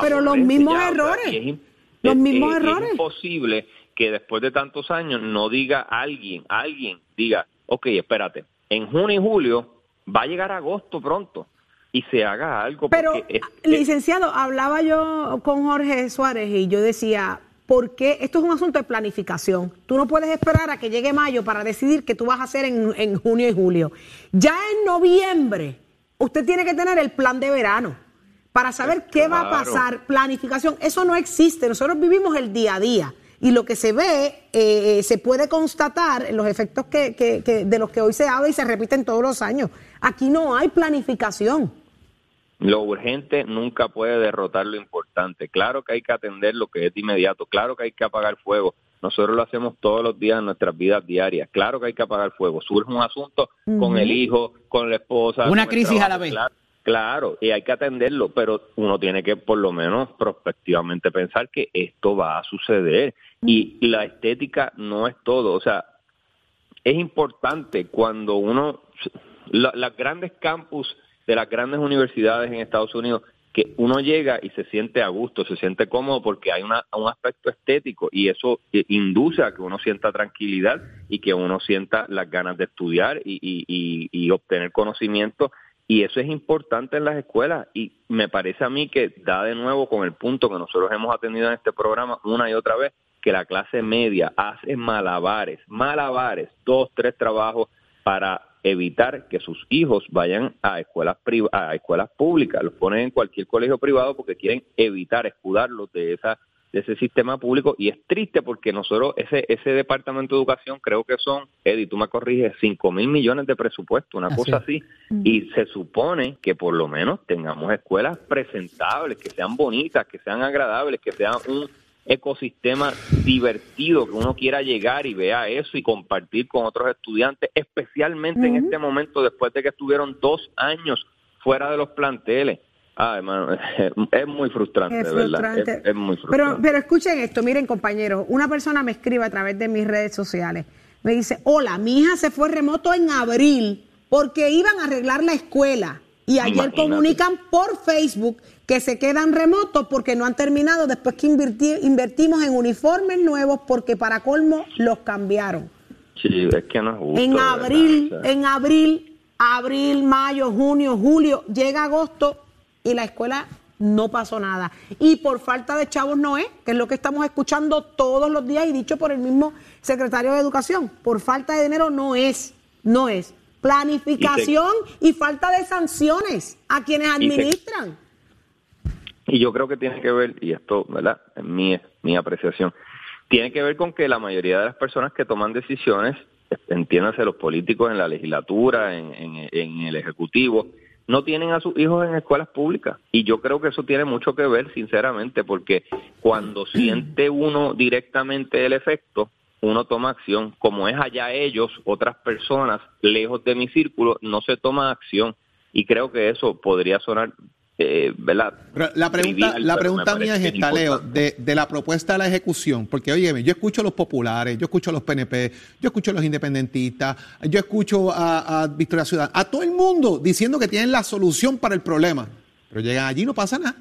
Pero los mismos ya, errores. es Los mismos es- errores. Es imposible que después de tantos años no diga alguien, alguien diga, ok, espérate, en junio y julio va a llegar agosto pronto y se haga algo. Pero, porque es- licenciado, hablaba yo con Jorge Suárez y yo decía, ¿por qué? Esto es un asunto de planificación. Tú no puedes esperar a que llegue mayo para decidir qué tú vas a hacer en, en junio y julio. Ya en noviembre, usted tiene que tener el plan de verano para saber qué va a pasar. Planificación, eso no existe. Nosotros vivimos el día a día. Y lo que se ve, eh, se puede constatar en los efectos que, que- que- de los que hoy se habla y se repiten todos los años. Aquí no hay planificación. Lo urgente nunca puede derrotar lo importante. Claro que hay que atender lo que es de inmediato, claro que hay que apagar fuego. Nosotros lo hacemos todos los días en nuestras vidas diarias. Claro que hay que apagar fuego. Surge un asunto con el hijo, con la esposa. Una crisis a la vez. Claro, claro, y hay que atenderlo, pero uno tiene que por lo menos prospectivamente pensar que esto va a suceder. Y la estética no es todo. O sea, es importante cuando uno, la- las grandes campus de las grandes universidades en Estados Unidos, que uno llega y se siente a gusto, se siente cómodo porque hay una, un aspecto estético y eso eh, induce a que uno sienta tranquilidad y que uno sienta las ganas de estudiar y, y- y- y obtener conocimiento. Y eso es importante en las escuelas y me parece a mí que da de nuevo con el punto que nosotros hemos atendido en este programa una y otra vez, que la clase media hace malabares, malabares, dos, tres trabajos para evitar que sus hijos vayan a escuelas priva- a escuelas públicas, los ponen en cualquier colegio privado porque quieren evitar escudarlos de esa de ese sistema público. Y es triste porque nosotros ese ese departamento de educación creo que son Eddie tú me corriges 5 mil millones de presupuesto una Así cosa así. Y se supone que por lo menos tengamos escuelas presentables que sean bonitas que sean agradables que sean un ecosistema divertido que uno quiera llegar y vea eso y compartir con otros estudiantes, especialmente en este momento después de que estuvieron dos años fuera de los planteles. Ah, hermano, [laughs] es muy frustrante, Es de verdad. frustrante. Es, es muy frustrante. Pero, pero escuchen esto, miren compañeros, una persona me escribe a través de mis redes sociales, me dice, hola, mi hija se fue remoto en abril porque iban a arreglar la escuela y ayer Imagínate. comunican por Facebook que se quedan remotos porque no han terminado después que invirti- invertimos en uniformes nuevos porque para colmo los cambiaron. Sí, es que no es justo. en verdad, abril, o sea. en abril, abril, mayo, junio, julio, llega agosto y la escuela no pasó nada. Y por falta de chavos no es, que es lo que estamos escuchando todos los días y dicho por el mismo secretario de Educación. Por falta de dinero no es, no es. Planificación y, falta de sanciones a quienes administran. Y yo creo que tiene que ver, y esto, ¿verdad? Es mi, mi apreciación, tiene que ver con que la mayoría de las personas que toman decisiones, entiéndase los políticos en la legislatura, en, en- en el ejecutivo, no tienen a sus hijos en escuelas públicas. Y yo creo que eso tiene mucho que ver, sinceramente, porque cuando [clears throat] siente uno directamente el efecto, uno toma acción. Como es allá ellos, otras personas, lejos de mi círculo, no se toma acción. Y creo que eso podría sonar, eh, ¿verdad? Pero la pregunta, Trivial, la pregunta mía es esta, Leo, de, de la propuesta a la ejecución, porque oye, yo escucho a los populares, yo escucho a los PNP, yo escucho a los independentistas, yo escucho a, a Victoria Ciudad, a todo el mundo diciendo que tienen la solución para el problema, pero llegan allí y no pasa nada.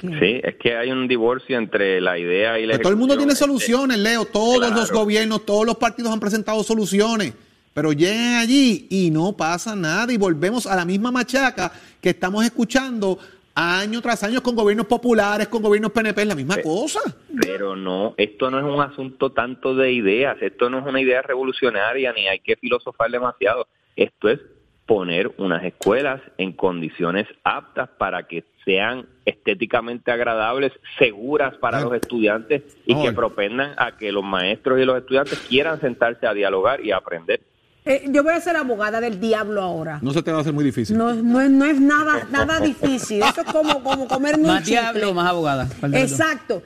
Sí, es que hay un divorcio entre la idea y la Pero todo el mundo tiene ejecución. soluciones, Leo, todos los gobiernos, todos los partidos han presentado soluciones, pero llegan allí y no pasa nada y volvemos a la misma machaca que estamos escuchando año tras año con gobiernos populares, con gobiernos PNP, es la misma cosa. Pero no, esto no es un asunto tanto de ideas, esto no es una idea revolucionaria ni hay que filosofar demasiado. Esto es poner unas escuelas en condiciones aptas para que sean estéticamente agradables, seguras para los estudiantes y que Ay. propendan a que los maestros y los estudiantes quieran sentarse a dialogar y a aprender. Eh, yo voy a ser abogada del diablo ahora. No se te va a hacer muy difícil. No, no es, no es nada, nada difícil. Eso es como, como comerme un Más chicle. diablo, más abogada. Exacto.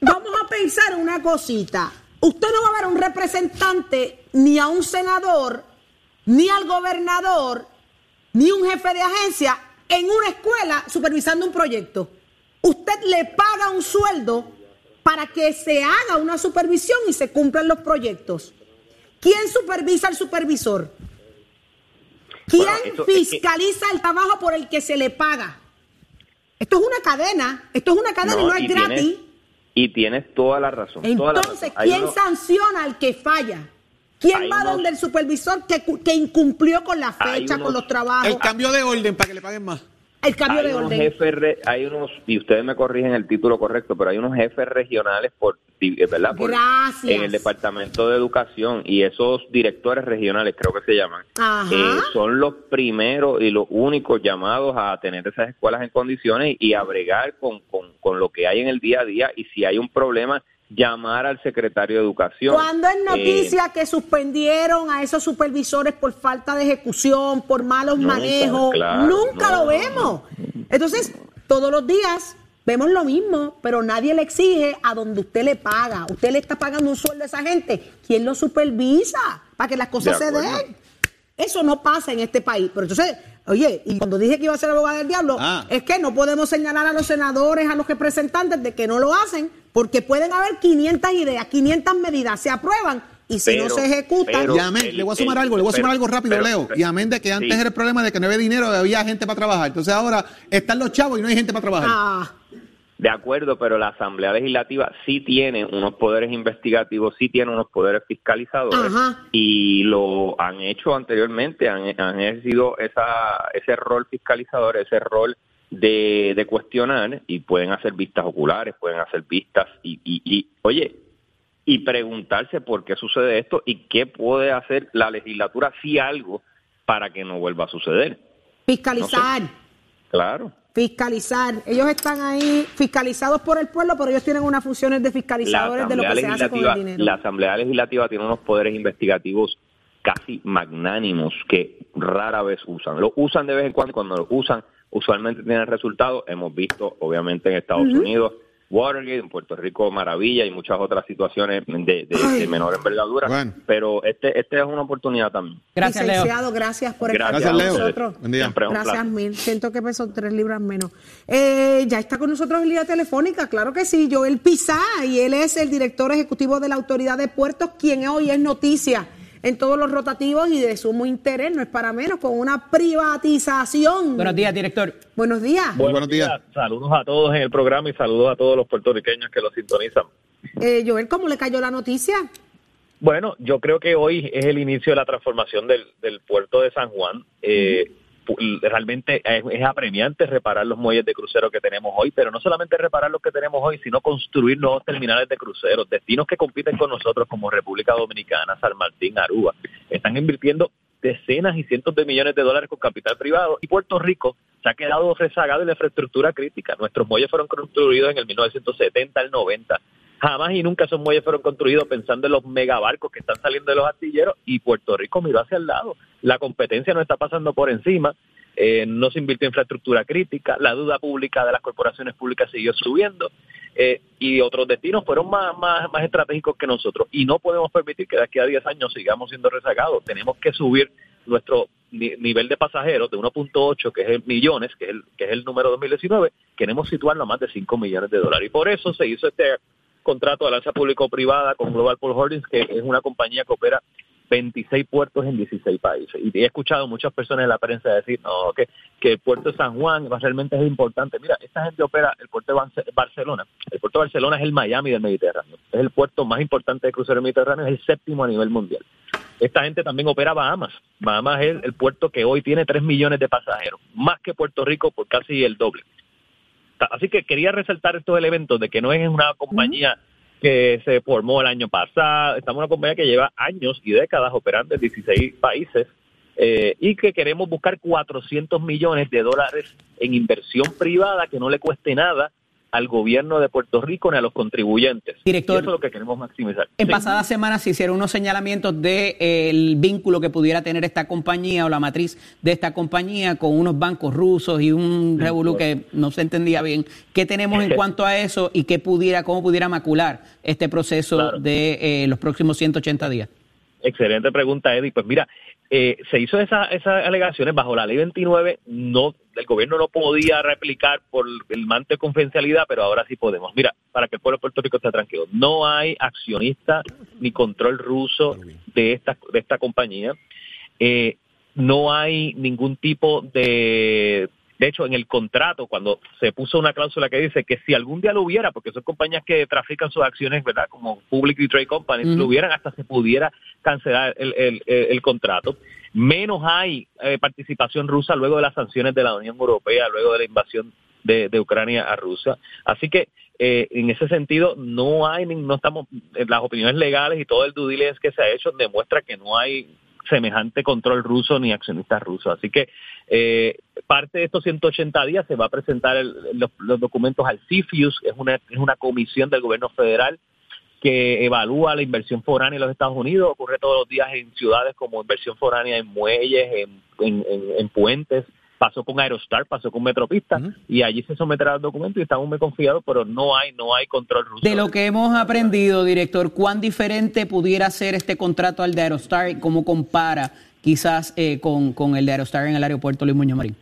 Vamos a pensar una cosita. Usted no va a ver a un representante, ni a un senador, ni al gobernador, ni un jefe de agencia en una escuela supervisando un proyecto. usted le paga un sueldo para que se haga una supervisión y se cumplan los proyectos. ¿Quién supervisa al supervisor? ¿Quién Bueno, eso es que- fiscaliza el trabajo por el que se le paga? Esto es una cadena, esto es una cadena y no es y gratis. Tienes, y tienes toda la razón. toda la Entonces, razón. ¿quién uno- sanciona al que falla? ¿Quién Hay va unos- donde el supervisor que, cu- que incumplió con la fecha, unos- con los trabajos? El cambio de orden para que le paguen más. El cambio hay de unos orden. jefes, re- hay unos, y ustedes me corrigen el título correcto, pero hay unos jefes regionales por, eh, ¿verdad? Por- Gracias. en el Departamento de Educación y esos directores regionales, creo que se llaman, eh, son los primeros y los únicos llamados a tener esas escuelas en condiciones y a bregar con, con, con lo que hay en el día a día y si hay un problema, llamar al secretario de Educación. Cuando es Eh, noticia que suspendieron a esos supervisores por falta de ejecución, por malos Nunca, manejos, claro, nunca no, lo vemos. Entonces, todos los días vemos lo mismo, pero nadie le exige a donde usted le paga. Usted le está pagando un sueldo a esa gente. ¿Quién lo supervisa para que las cosas se den? Eso no pasa en este país. Pero entonces, oye, y cuando dije que iba a ser abogado del diablo, Ah. es que no podemos señalar a los senadores, a los representantes de que no lo hacen, porque pueden haber 500 ideas, 500 medidas, se aprueban y si no se ejecutan, pero- y amén, el- le voy a sumar el- algo, le voy a sumar algo rápido, pero- Leo. Y amén de que antes sí. era el problema de que no había dinero, había gente para trabajar. Entonces ahora están los chavos y no hay gente para trabajar. ah, De acuerdo, pero la Asamblea Legislativa sí tiene unos poderes investigativos, sí tiene unos poderes fiscalizadores Ajá. y lo han hecho anteriormente, han, han ejercido esa, ese rol fiscalizador, ese rol de, de cuestionar y pueden hacer vistas oculares, pueden hacer vistas y, y, y, oye, y preguntarse por qué sucede esto y qué puede hacer la legislatura si algo para que no vuelva a suceder. fiscalizar, Claro. fiscalizar. Ellos están ahí fiscalizados por el pueblo, pero ellos tienen unas funciones de fiscalizadores de lo que se hace con el dinero. la Asamblea Legislativa tiene unos poderes investigativos casi magnánimos que rara vez usan. Lo usan de vez en cuando, cuando lo usan usualmente tienen resultados. Hemos visto, obviamente, en Estados Unidos, Watergate, en Puerto Rico, Maravilla y muchas otras situaciones de, de- de menor envergadura. Bueno. Pero este, este es una oportunidad también. Gracias, Leo. Licenciado, gracias por estar Gracias, con Leo. nosotros. Buen día. Siempre es un Gracias placer. mil. Siento que pesó tres libras menos. Eh, ya está con nosotros en línea telefónica, claro que sí, Joel Pizá, y él es el director ejecutivo de la Autoridad de Puertos, quien hoy es noticia en todos los rotativos y de sumo interés, no es para menos, con una privatización. Buenos días, director. Buenos días. Muy buenos días. Saludos a todos en el programa y saludos a todos los puertorriqueños que lo sintonizan. Eh, Joel, ¿cómo le cayó la noticia? Bueno, yo creo que hoy es el inicio de la transformación del, del puerto de San Juan. Eh, realmente es, apremiante reparar los muelles de crucero que tenemos hoy, pero no solamente reparar los que tenemos hoy, sino construir nuevos terminales de cruceros, destinos que compiten con nosotros como República Dominicana, San Martín, Aruba. Están invirtiendo decenas y cientos de millones de dólares con capital privado y Puerto Rico se ha quedado rezagado en la infraestructura crítica. Nuestros muelles fueron construidos en el 1970 al 90. Jamás y nunca esos muelles fueron construidos pensando en los megabarcos que están saliendo de los astilleros y Puerto Rico miró hacia el lado. La competencia no está pasando por encima, eh, no se invirtió en infraestructura crítica, la deuda pública de las corporaciones públicas siguió subiendo eh, y otros destinos fueron más, más, estratégicos que nosotros y no podemos permitir que de aquí a 10 años sigamos siendo rezagados. Tenemos que subir nuestro ni- nivel de pasajeros de 1.8, que es el millones, que es el, que es el número 2019, queremos situarlo a más de 5 millones de dólares. Y por eso se hizo este contrato de alianza público-privada con Global Port Holdings, que es una compañía que opera 26 puertos en 16 países. Y he escuchado muchas personas en la prensa decir no, que, que el puerto de San Juan realmente es importante. Mira, esta gente opera el puerto de Barce- Barcelona. El puerto de Barcelona es el Miami del Mediterráneo. Es el puerto más importante de crucero mediterráneo, es el séptimo a nivel mundial. Esta gente también opera Bahamas. Bahamas es el puerto que hoy tiene 3 millones de pasajeros, más que Puerto Rico por casi el doble. Así que quería resaltar estos elementos de que no es una compañía que se formó el año pasado, estamos en una compañía que lleva años y décadas operando en 16 países eh, y que queremos buscar 400 millones de dólares en inversión privada que no le cueste nada al gobierno de Puerto Rico ni a los contribuyentes. Director. Y eso es lo que queremos maximizar. En Sí. pasadas semanas se hicieron unos señalamientos del vínculo que pudiera tener esta compañía o la matriz de esta compañía con unos bancos rusos y un revolú que no se entendía bien. ¿Qué tenemos en [laughs] cuanto a eso y qué pudiera, cómo pudiera macular este proceso Claro. de eh, los próximos 180 días? Excelente pregunta, Eddie. Pues mira, eh, se hizo esa, esas alegaciones bajo la ley 29, no, el gobierno no podía replicar por el manto de confidencialidad, pero ahora sí podemos. Mira, para que el pueblo de Puerto Rico esté tranquilo, no hay accionista ni control ruso de esta, de esta compañía. Eh, no hay ningún tipo de de hecho, en el contrato, cuando se puso una cláusula que dice que si algún día lo hubiera, porque son compañías que trafican sus acciones, ¿verdad? Como Public Trade Companies, lo hubieran hasta se pudiera cancelar el, el, el, contrato. Menos hay eh, participación rusa luego de las sanciones de la Unión Europea, luego de la invasión de, de Ucrania a Rusia. Así que eh, en ese sentido no hay, no estamos, eh, las opiniones legales y todo el due diligence que se ha hecho demuestra que no hay semejante control ruso ni accionistas rusos. Así que eh, parte de estos 180 días se va a presentar los, documentos al CFIUS, es una, es una comisión del gobierno federal que evalúa la inversión foránea en los Estados Unidos. Ocurre todos los días en ciudades como inversión foránea en muelles, en, en puentes, pasó con Aerostar, pasó con Metropista y allí se someterá al documento y estamos muy confiados, pero no hay no hay control ruso. De lo que hemos aprendido, director, ¿cuán diferente pudiera ser este contrato al de Aerostar y cómo compara quizás eh, con, con, el de Aerostar en el aeropuerto Luis Muñoz Marín?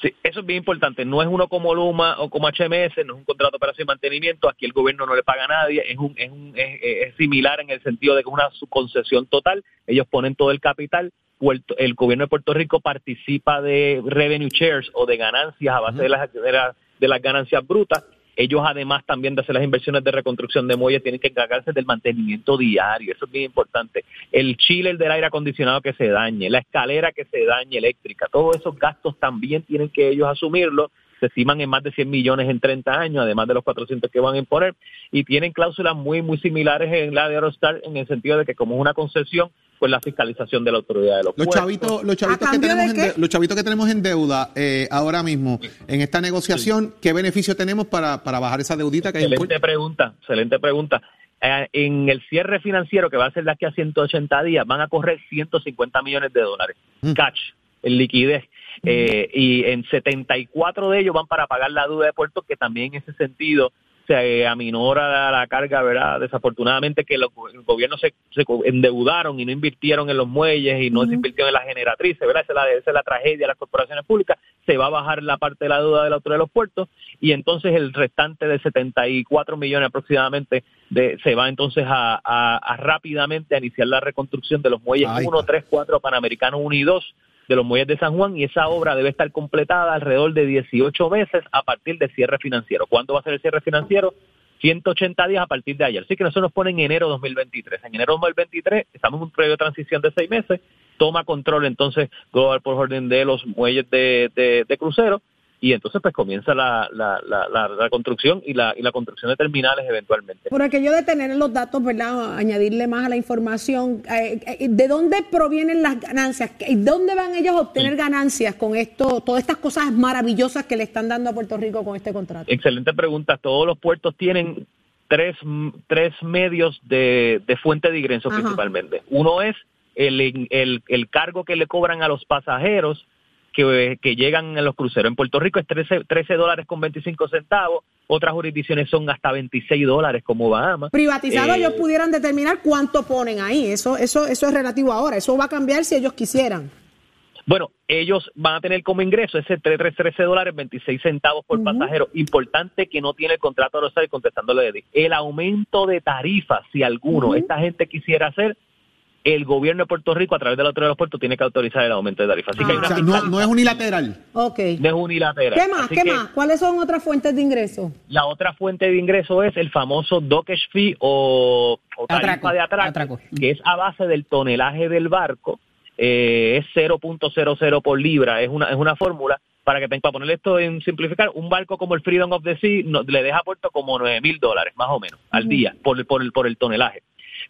Sí, eso es bien importante. No es uno como Luma o como HMS, no es un contrato de operación y mantenimiento. Aquí el gobierno no le paga a nadie. Es, un, es, un, es, similar en el sentido de que es una subconcesión total. Ellos ponen todo el capital. Puerto, el gobierno de Puerto Rico participa de revenue shares o de ganancias a base de, las, de las ganancias brutas ellos, además también de hacer las inversiones de reconstrucción de muelles, tienen que encargarse del mantenimiento diario. Eso es bien importante. El chile del aire acondicionado que se dañe, la escalera que se dañe eléctrica, todos esos gastos también tienen que ellos asumirlo se estiman en más de 100 millones en 30 años, además de los 400 que van a imponer, y tienen cláusulas muy, muy similares en la de Aerostar en el sentido de que como es una concesión, pues la fiscalización de la autoridad de los, los chavitos los chavitos que tenemos en los chavitos que tenemos en deuda eh, ahora mismo en esta negociación qué beneficio tenemos para, para bajar esa deudita que excelente hay pregunta excelente pregunta. Eh, en el cierre financiero que va a ser de aquí a 180 días van a correr 150 millones de dólares mm. cash en liquidez eh, y en 74 de ellos van para pagar la deuda de puerto que también en ese sentido se aminora la carga, ¿verdad? Desafortunadamente que los gobiernos se, se, endeudaron y no invirtieron en los muelles y no se invirtió en las generatrices, ¿verdad? Esa es, la, esa es la tragedia de las corporaciones públicas. Se va a bajar la parte de la deuda de la autoridad de los puertos y entonces el restante de 74 millones aproximadamente de, se va entonces a, a, rápidamente a iniciar la reconstrucción de los muelles 1, 3, 4, Panamericanos 1 y 2 de los muelles de San Juan y esa obra debe estar completada alrededor de 18 meses a partir del cierre financiero. ¿Cuándo va a ser el cierre financiero? 180 días a partir de ayer. Así que nosotros nos ponen en enero 2023. En enero 2023 estamos en un periodo de transición de seis meses. Toma control entonces Global por orden de los muelles de, de crucero y entonces pues comienza la, la, la, construcción y la, y la construcción de terminales eventualmente. Por aquello de tener los datos, ¿verdad? Añadirle más a la información, eh, eh, ¿de dónde provienen las ganancias? ¿Dónde van ellos a obtener ganancias con esto, todas estas cosas maravillosas que le están dando a Puerto Rico con este contrato? Excelente pregunta. Todos los puertos tienen tres, tres medios de, de fuente de ingresos principalmente. Uno es el, el, el cargo que le cobran a los pasajeros que, llegan en los cruceros. En Puerto Rico es 13, 13 dólares con 25 centavos, otras jurisdicciones son hasta 26 dólares como Bahamas. Privatizado ellos eh, pudieran determinar cuánto ponen ahí, eso, eso, eso es relativo ahora, eso va a cambiar si ellos quisieran. Bueno, ellos van a tener como ingreso ese 13 dólares 26 centavos por pasajero. Importante que no tiene el contrato de los contestándole de El aumento de tarifas, si alguno, esta gente quisiera hacer, el gobierno de Puerto Rico, a través de la autoridad de los puertos, tiene que autorizar el aumento de tarifas. no, es unilateral. Ok. No es unilateral. ¿Qué más? ¿Qué más? ¿Cuáles son otras fuentes de ingreso? La otra fuente de ingreso es el famoso dockage fee o, tarifa de atraco, que es a base del tonelaje del barco. Eh, es 0.00 por libra, es una, es una fórmula para que para poner esto en simplificar, un barco como el Freedom of the Sea le deja a puerto como 9 mil dólares más o menos al día por, por, el, por el tonelaje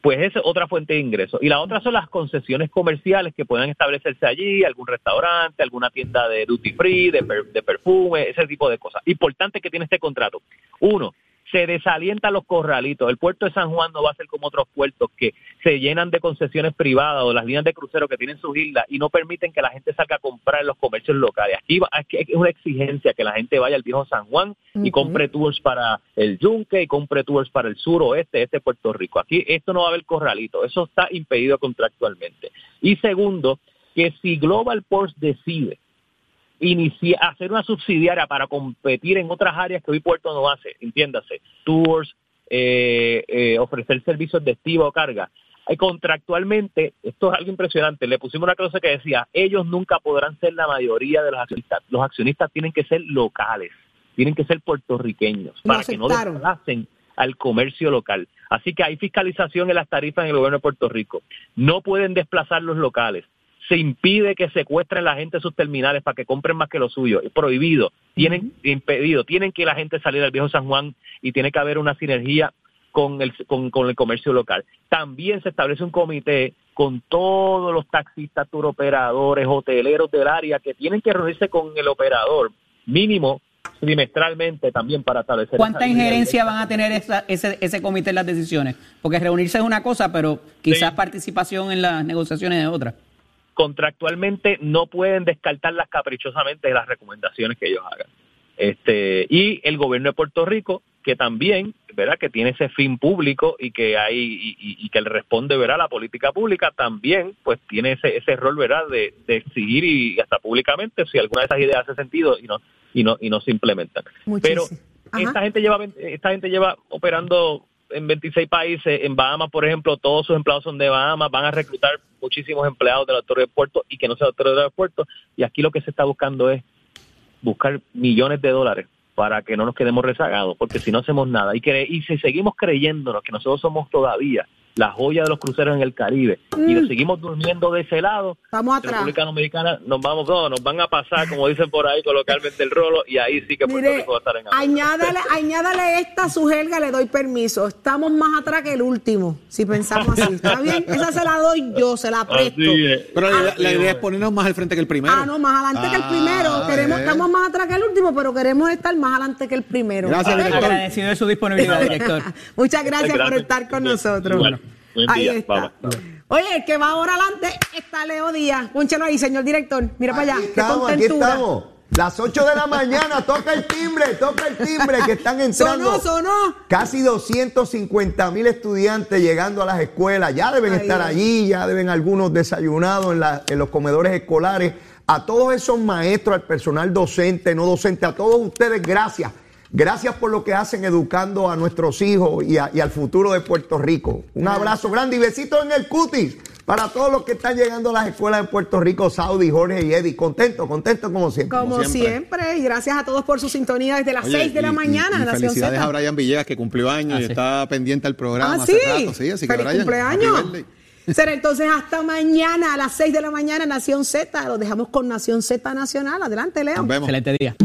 pues es otra fuente de ingreso. Y la otra son las concesiones comerciales que puedan establecerse allí, algún restaurante, alguna tienda de duty free, de, de perfume, ese tipo de cosas. Importante que tiene este contrato. Uno, se desalientan los corralitos. El puerto de San Juan no va a ser como otros puertos que se llenan de concesiones privadas o las líneas de crucero que tienen sus islas y no permiten que la gente salga a comprar en los comercios locales. Aquí, es una exigencia que la gente vaya al viejo San Juan y compre tours para el Yunque y compre tours para el sur oeste, este Puerto Rico. Aquí esto no va a haber corralito, eso está impedido contractualmente. Y segundo, que si Global Ports decide hacer una subsidiaria para competir en otras áreas que hoy Puerto no hace, entiéndase, tours, eh, eh, ofrecer servicios de estiva o carga. Eh, contractualmente, esto es algo impresionante, le pusimos una cosa que decía, ellos nunca podrán ser la mayoría de los accionistas, los accionistas tienen que ser locales, tienen que ser puertorriqueños, para que no desplacen al comercio local. Así que hay fiscalización en las tarifas en el gobierno de Puerto Rico. No pueden desplazar los locales se impide que secuestren la gente sus terminales para que compren más que lo suyo. Es prohibido, tienen impedido, tienen que la gente salir al viejo San Juan y tiene que haber una sinergia con el, con, con el comercio local. También se establece un comité con todos los taxistas, turoperadores, hoteleros del área que tienen que reunirse con el operador mínimo trimestralmente también para establecer. ¿Cuánta injerencia van a tener ese, ese comité en las decisiones? Porque reunirse es una cosa, pero quizás participación en las negociaciones es otra contractualmente no pueden descartarlas caprichosamente de las recomendaciones que ellos hagan. Este, y el gobierno de Puerto Rico, que también, ¿verdad? que tiene ese fin público y que hay y, que le responde ¿verdad? a la política pública, también pues tiene ese, ese rol ¿verdad? De, de exigir y hasta públicamente si alguna de esas ideas hace sentido y no y no y no se implementan. Pero esta gente lleva esta gente lleva operando en 26 países, en Bahamas, por ejemplo, todos sus empleados son de Bahamas, van a reclutar muchísimos empleados de la Torre de Puerto y que no sea la Torre de Puerto. Y aquí lo que se está buscando es buscar millones de dólares para que no nos quedemos rezagados, porque si no hacemos nada y, que, y si seguimos creyéndonos que nosotros somos todavía la joya de los cruceros en el Caribe y nos mm. seguimos durmiendo de ese lado, Vamos atrás. República Dominicana nos vamos todos, nos van a pasar, como dicen por ahí coloquialmente, el rolo y ahí sí que Puerto Rico va a estar en añádale, [laughs] añádale esta a su jerga, le doy permiso. Estamos más atrás que el último, si pensamos así. ¿Está bien? Esa se la doy yo, se la presto. Pero la, idea es ponernos más al frente que el primero. Ah, no, más adelante que el primero. Ah, queremos, estamos más atrás que el último, pero queremos estar más adelante que el primero. Gracias, director. Agradecido de su disponibilidad, director. [laughs] Muchas gracias, por estar con nosotros. Bueno. Ahí está. Oye, el que va ahora adelante está Leo Díaz. Pónchelo ahí, señor director. Mira para allá. Estamos, aquí estamos. Las 8 de la mañana, toca el timbre, toca el timbre que están entrando. Sonó, sonó. Casi 250 mil estudiantes llegando a las escuelas. Ya deben estar allí, ya deben algunos desayunados en, en los comedores escolares. A todos esos maestros, al personal docente, no docente, a todos ustedes, gracias Gracias por lo que hacen educando a nuestros hijos y, al futuro de Puerto Rico. Un abrazo grande y besitos en el cutis para todos los que están llegando a las escuelas de Puerto Rico, Saudi, Jorge y Eddie. Contento, contento como siempre. Como, siempre. y gracias a todos por su sintonía desde las 6 de la mañana. Y, felicidades a Brian Villegas que cumplió años y ah, está pendiente al programa ah, hace rato. Sí, así que Brian, cumpleaños. Será entonces hasta mañana a las 6 de la mañana, Nación Z. Lo dejamos con Nación Z Nacional. Adelante, Leo. Nos vemos. Excelente día.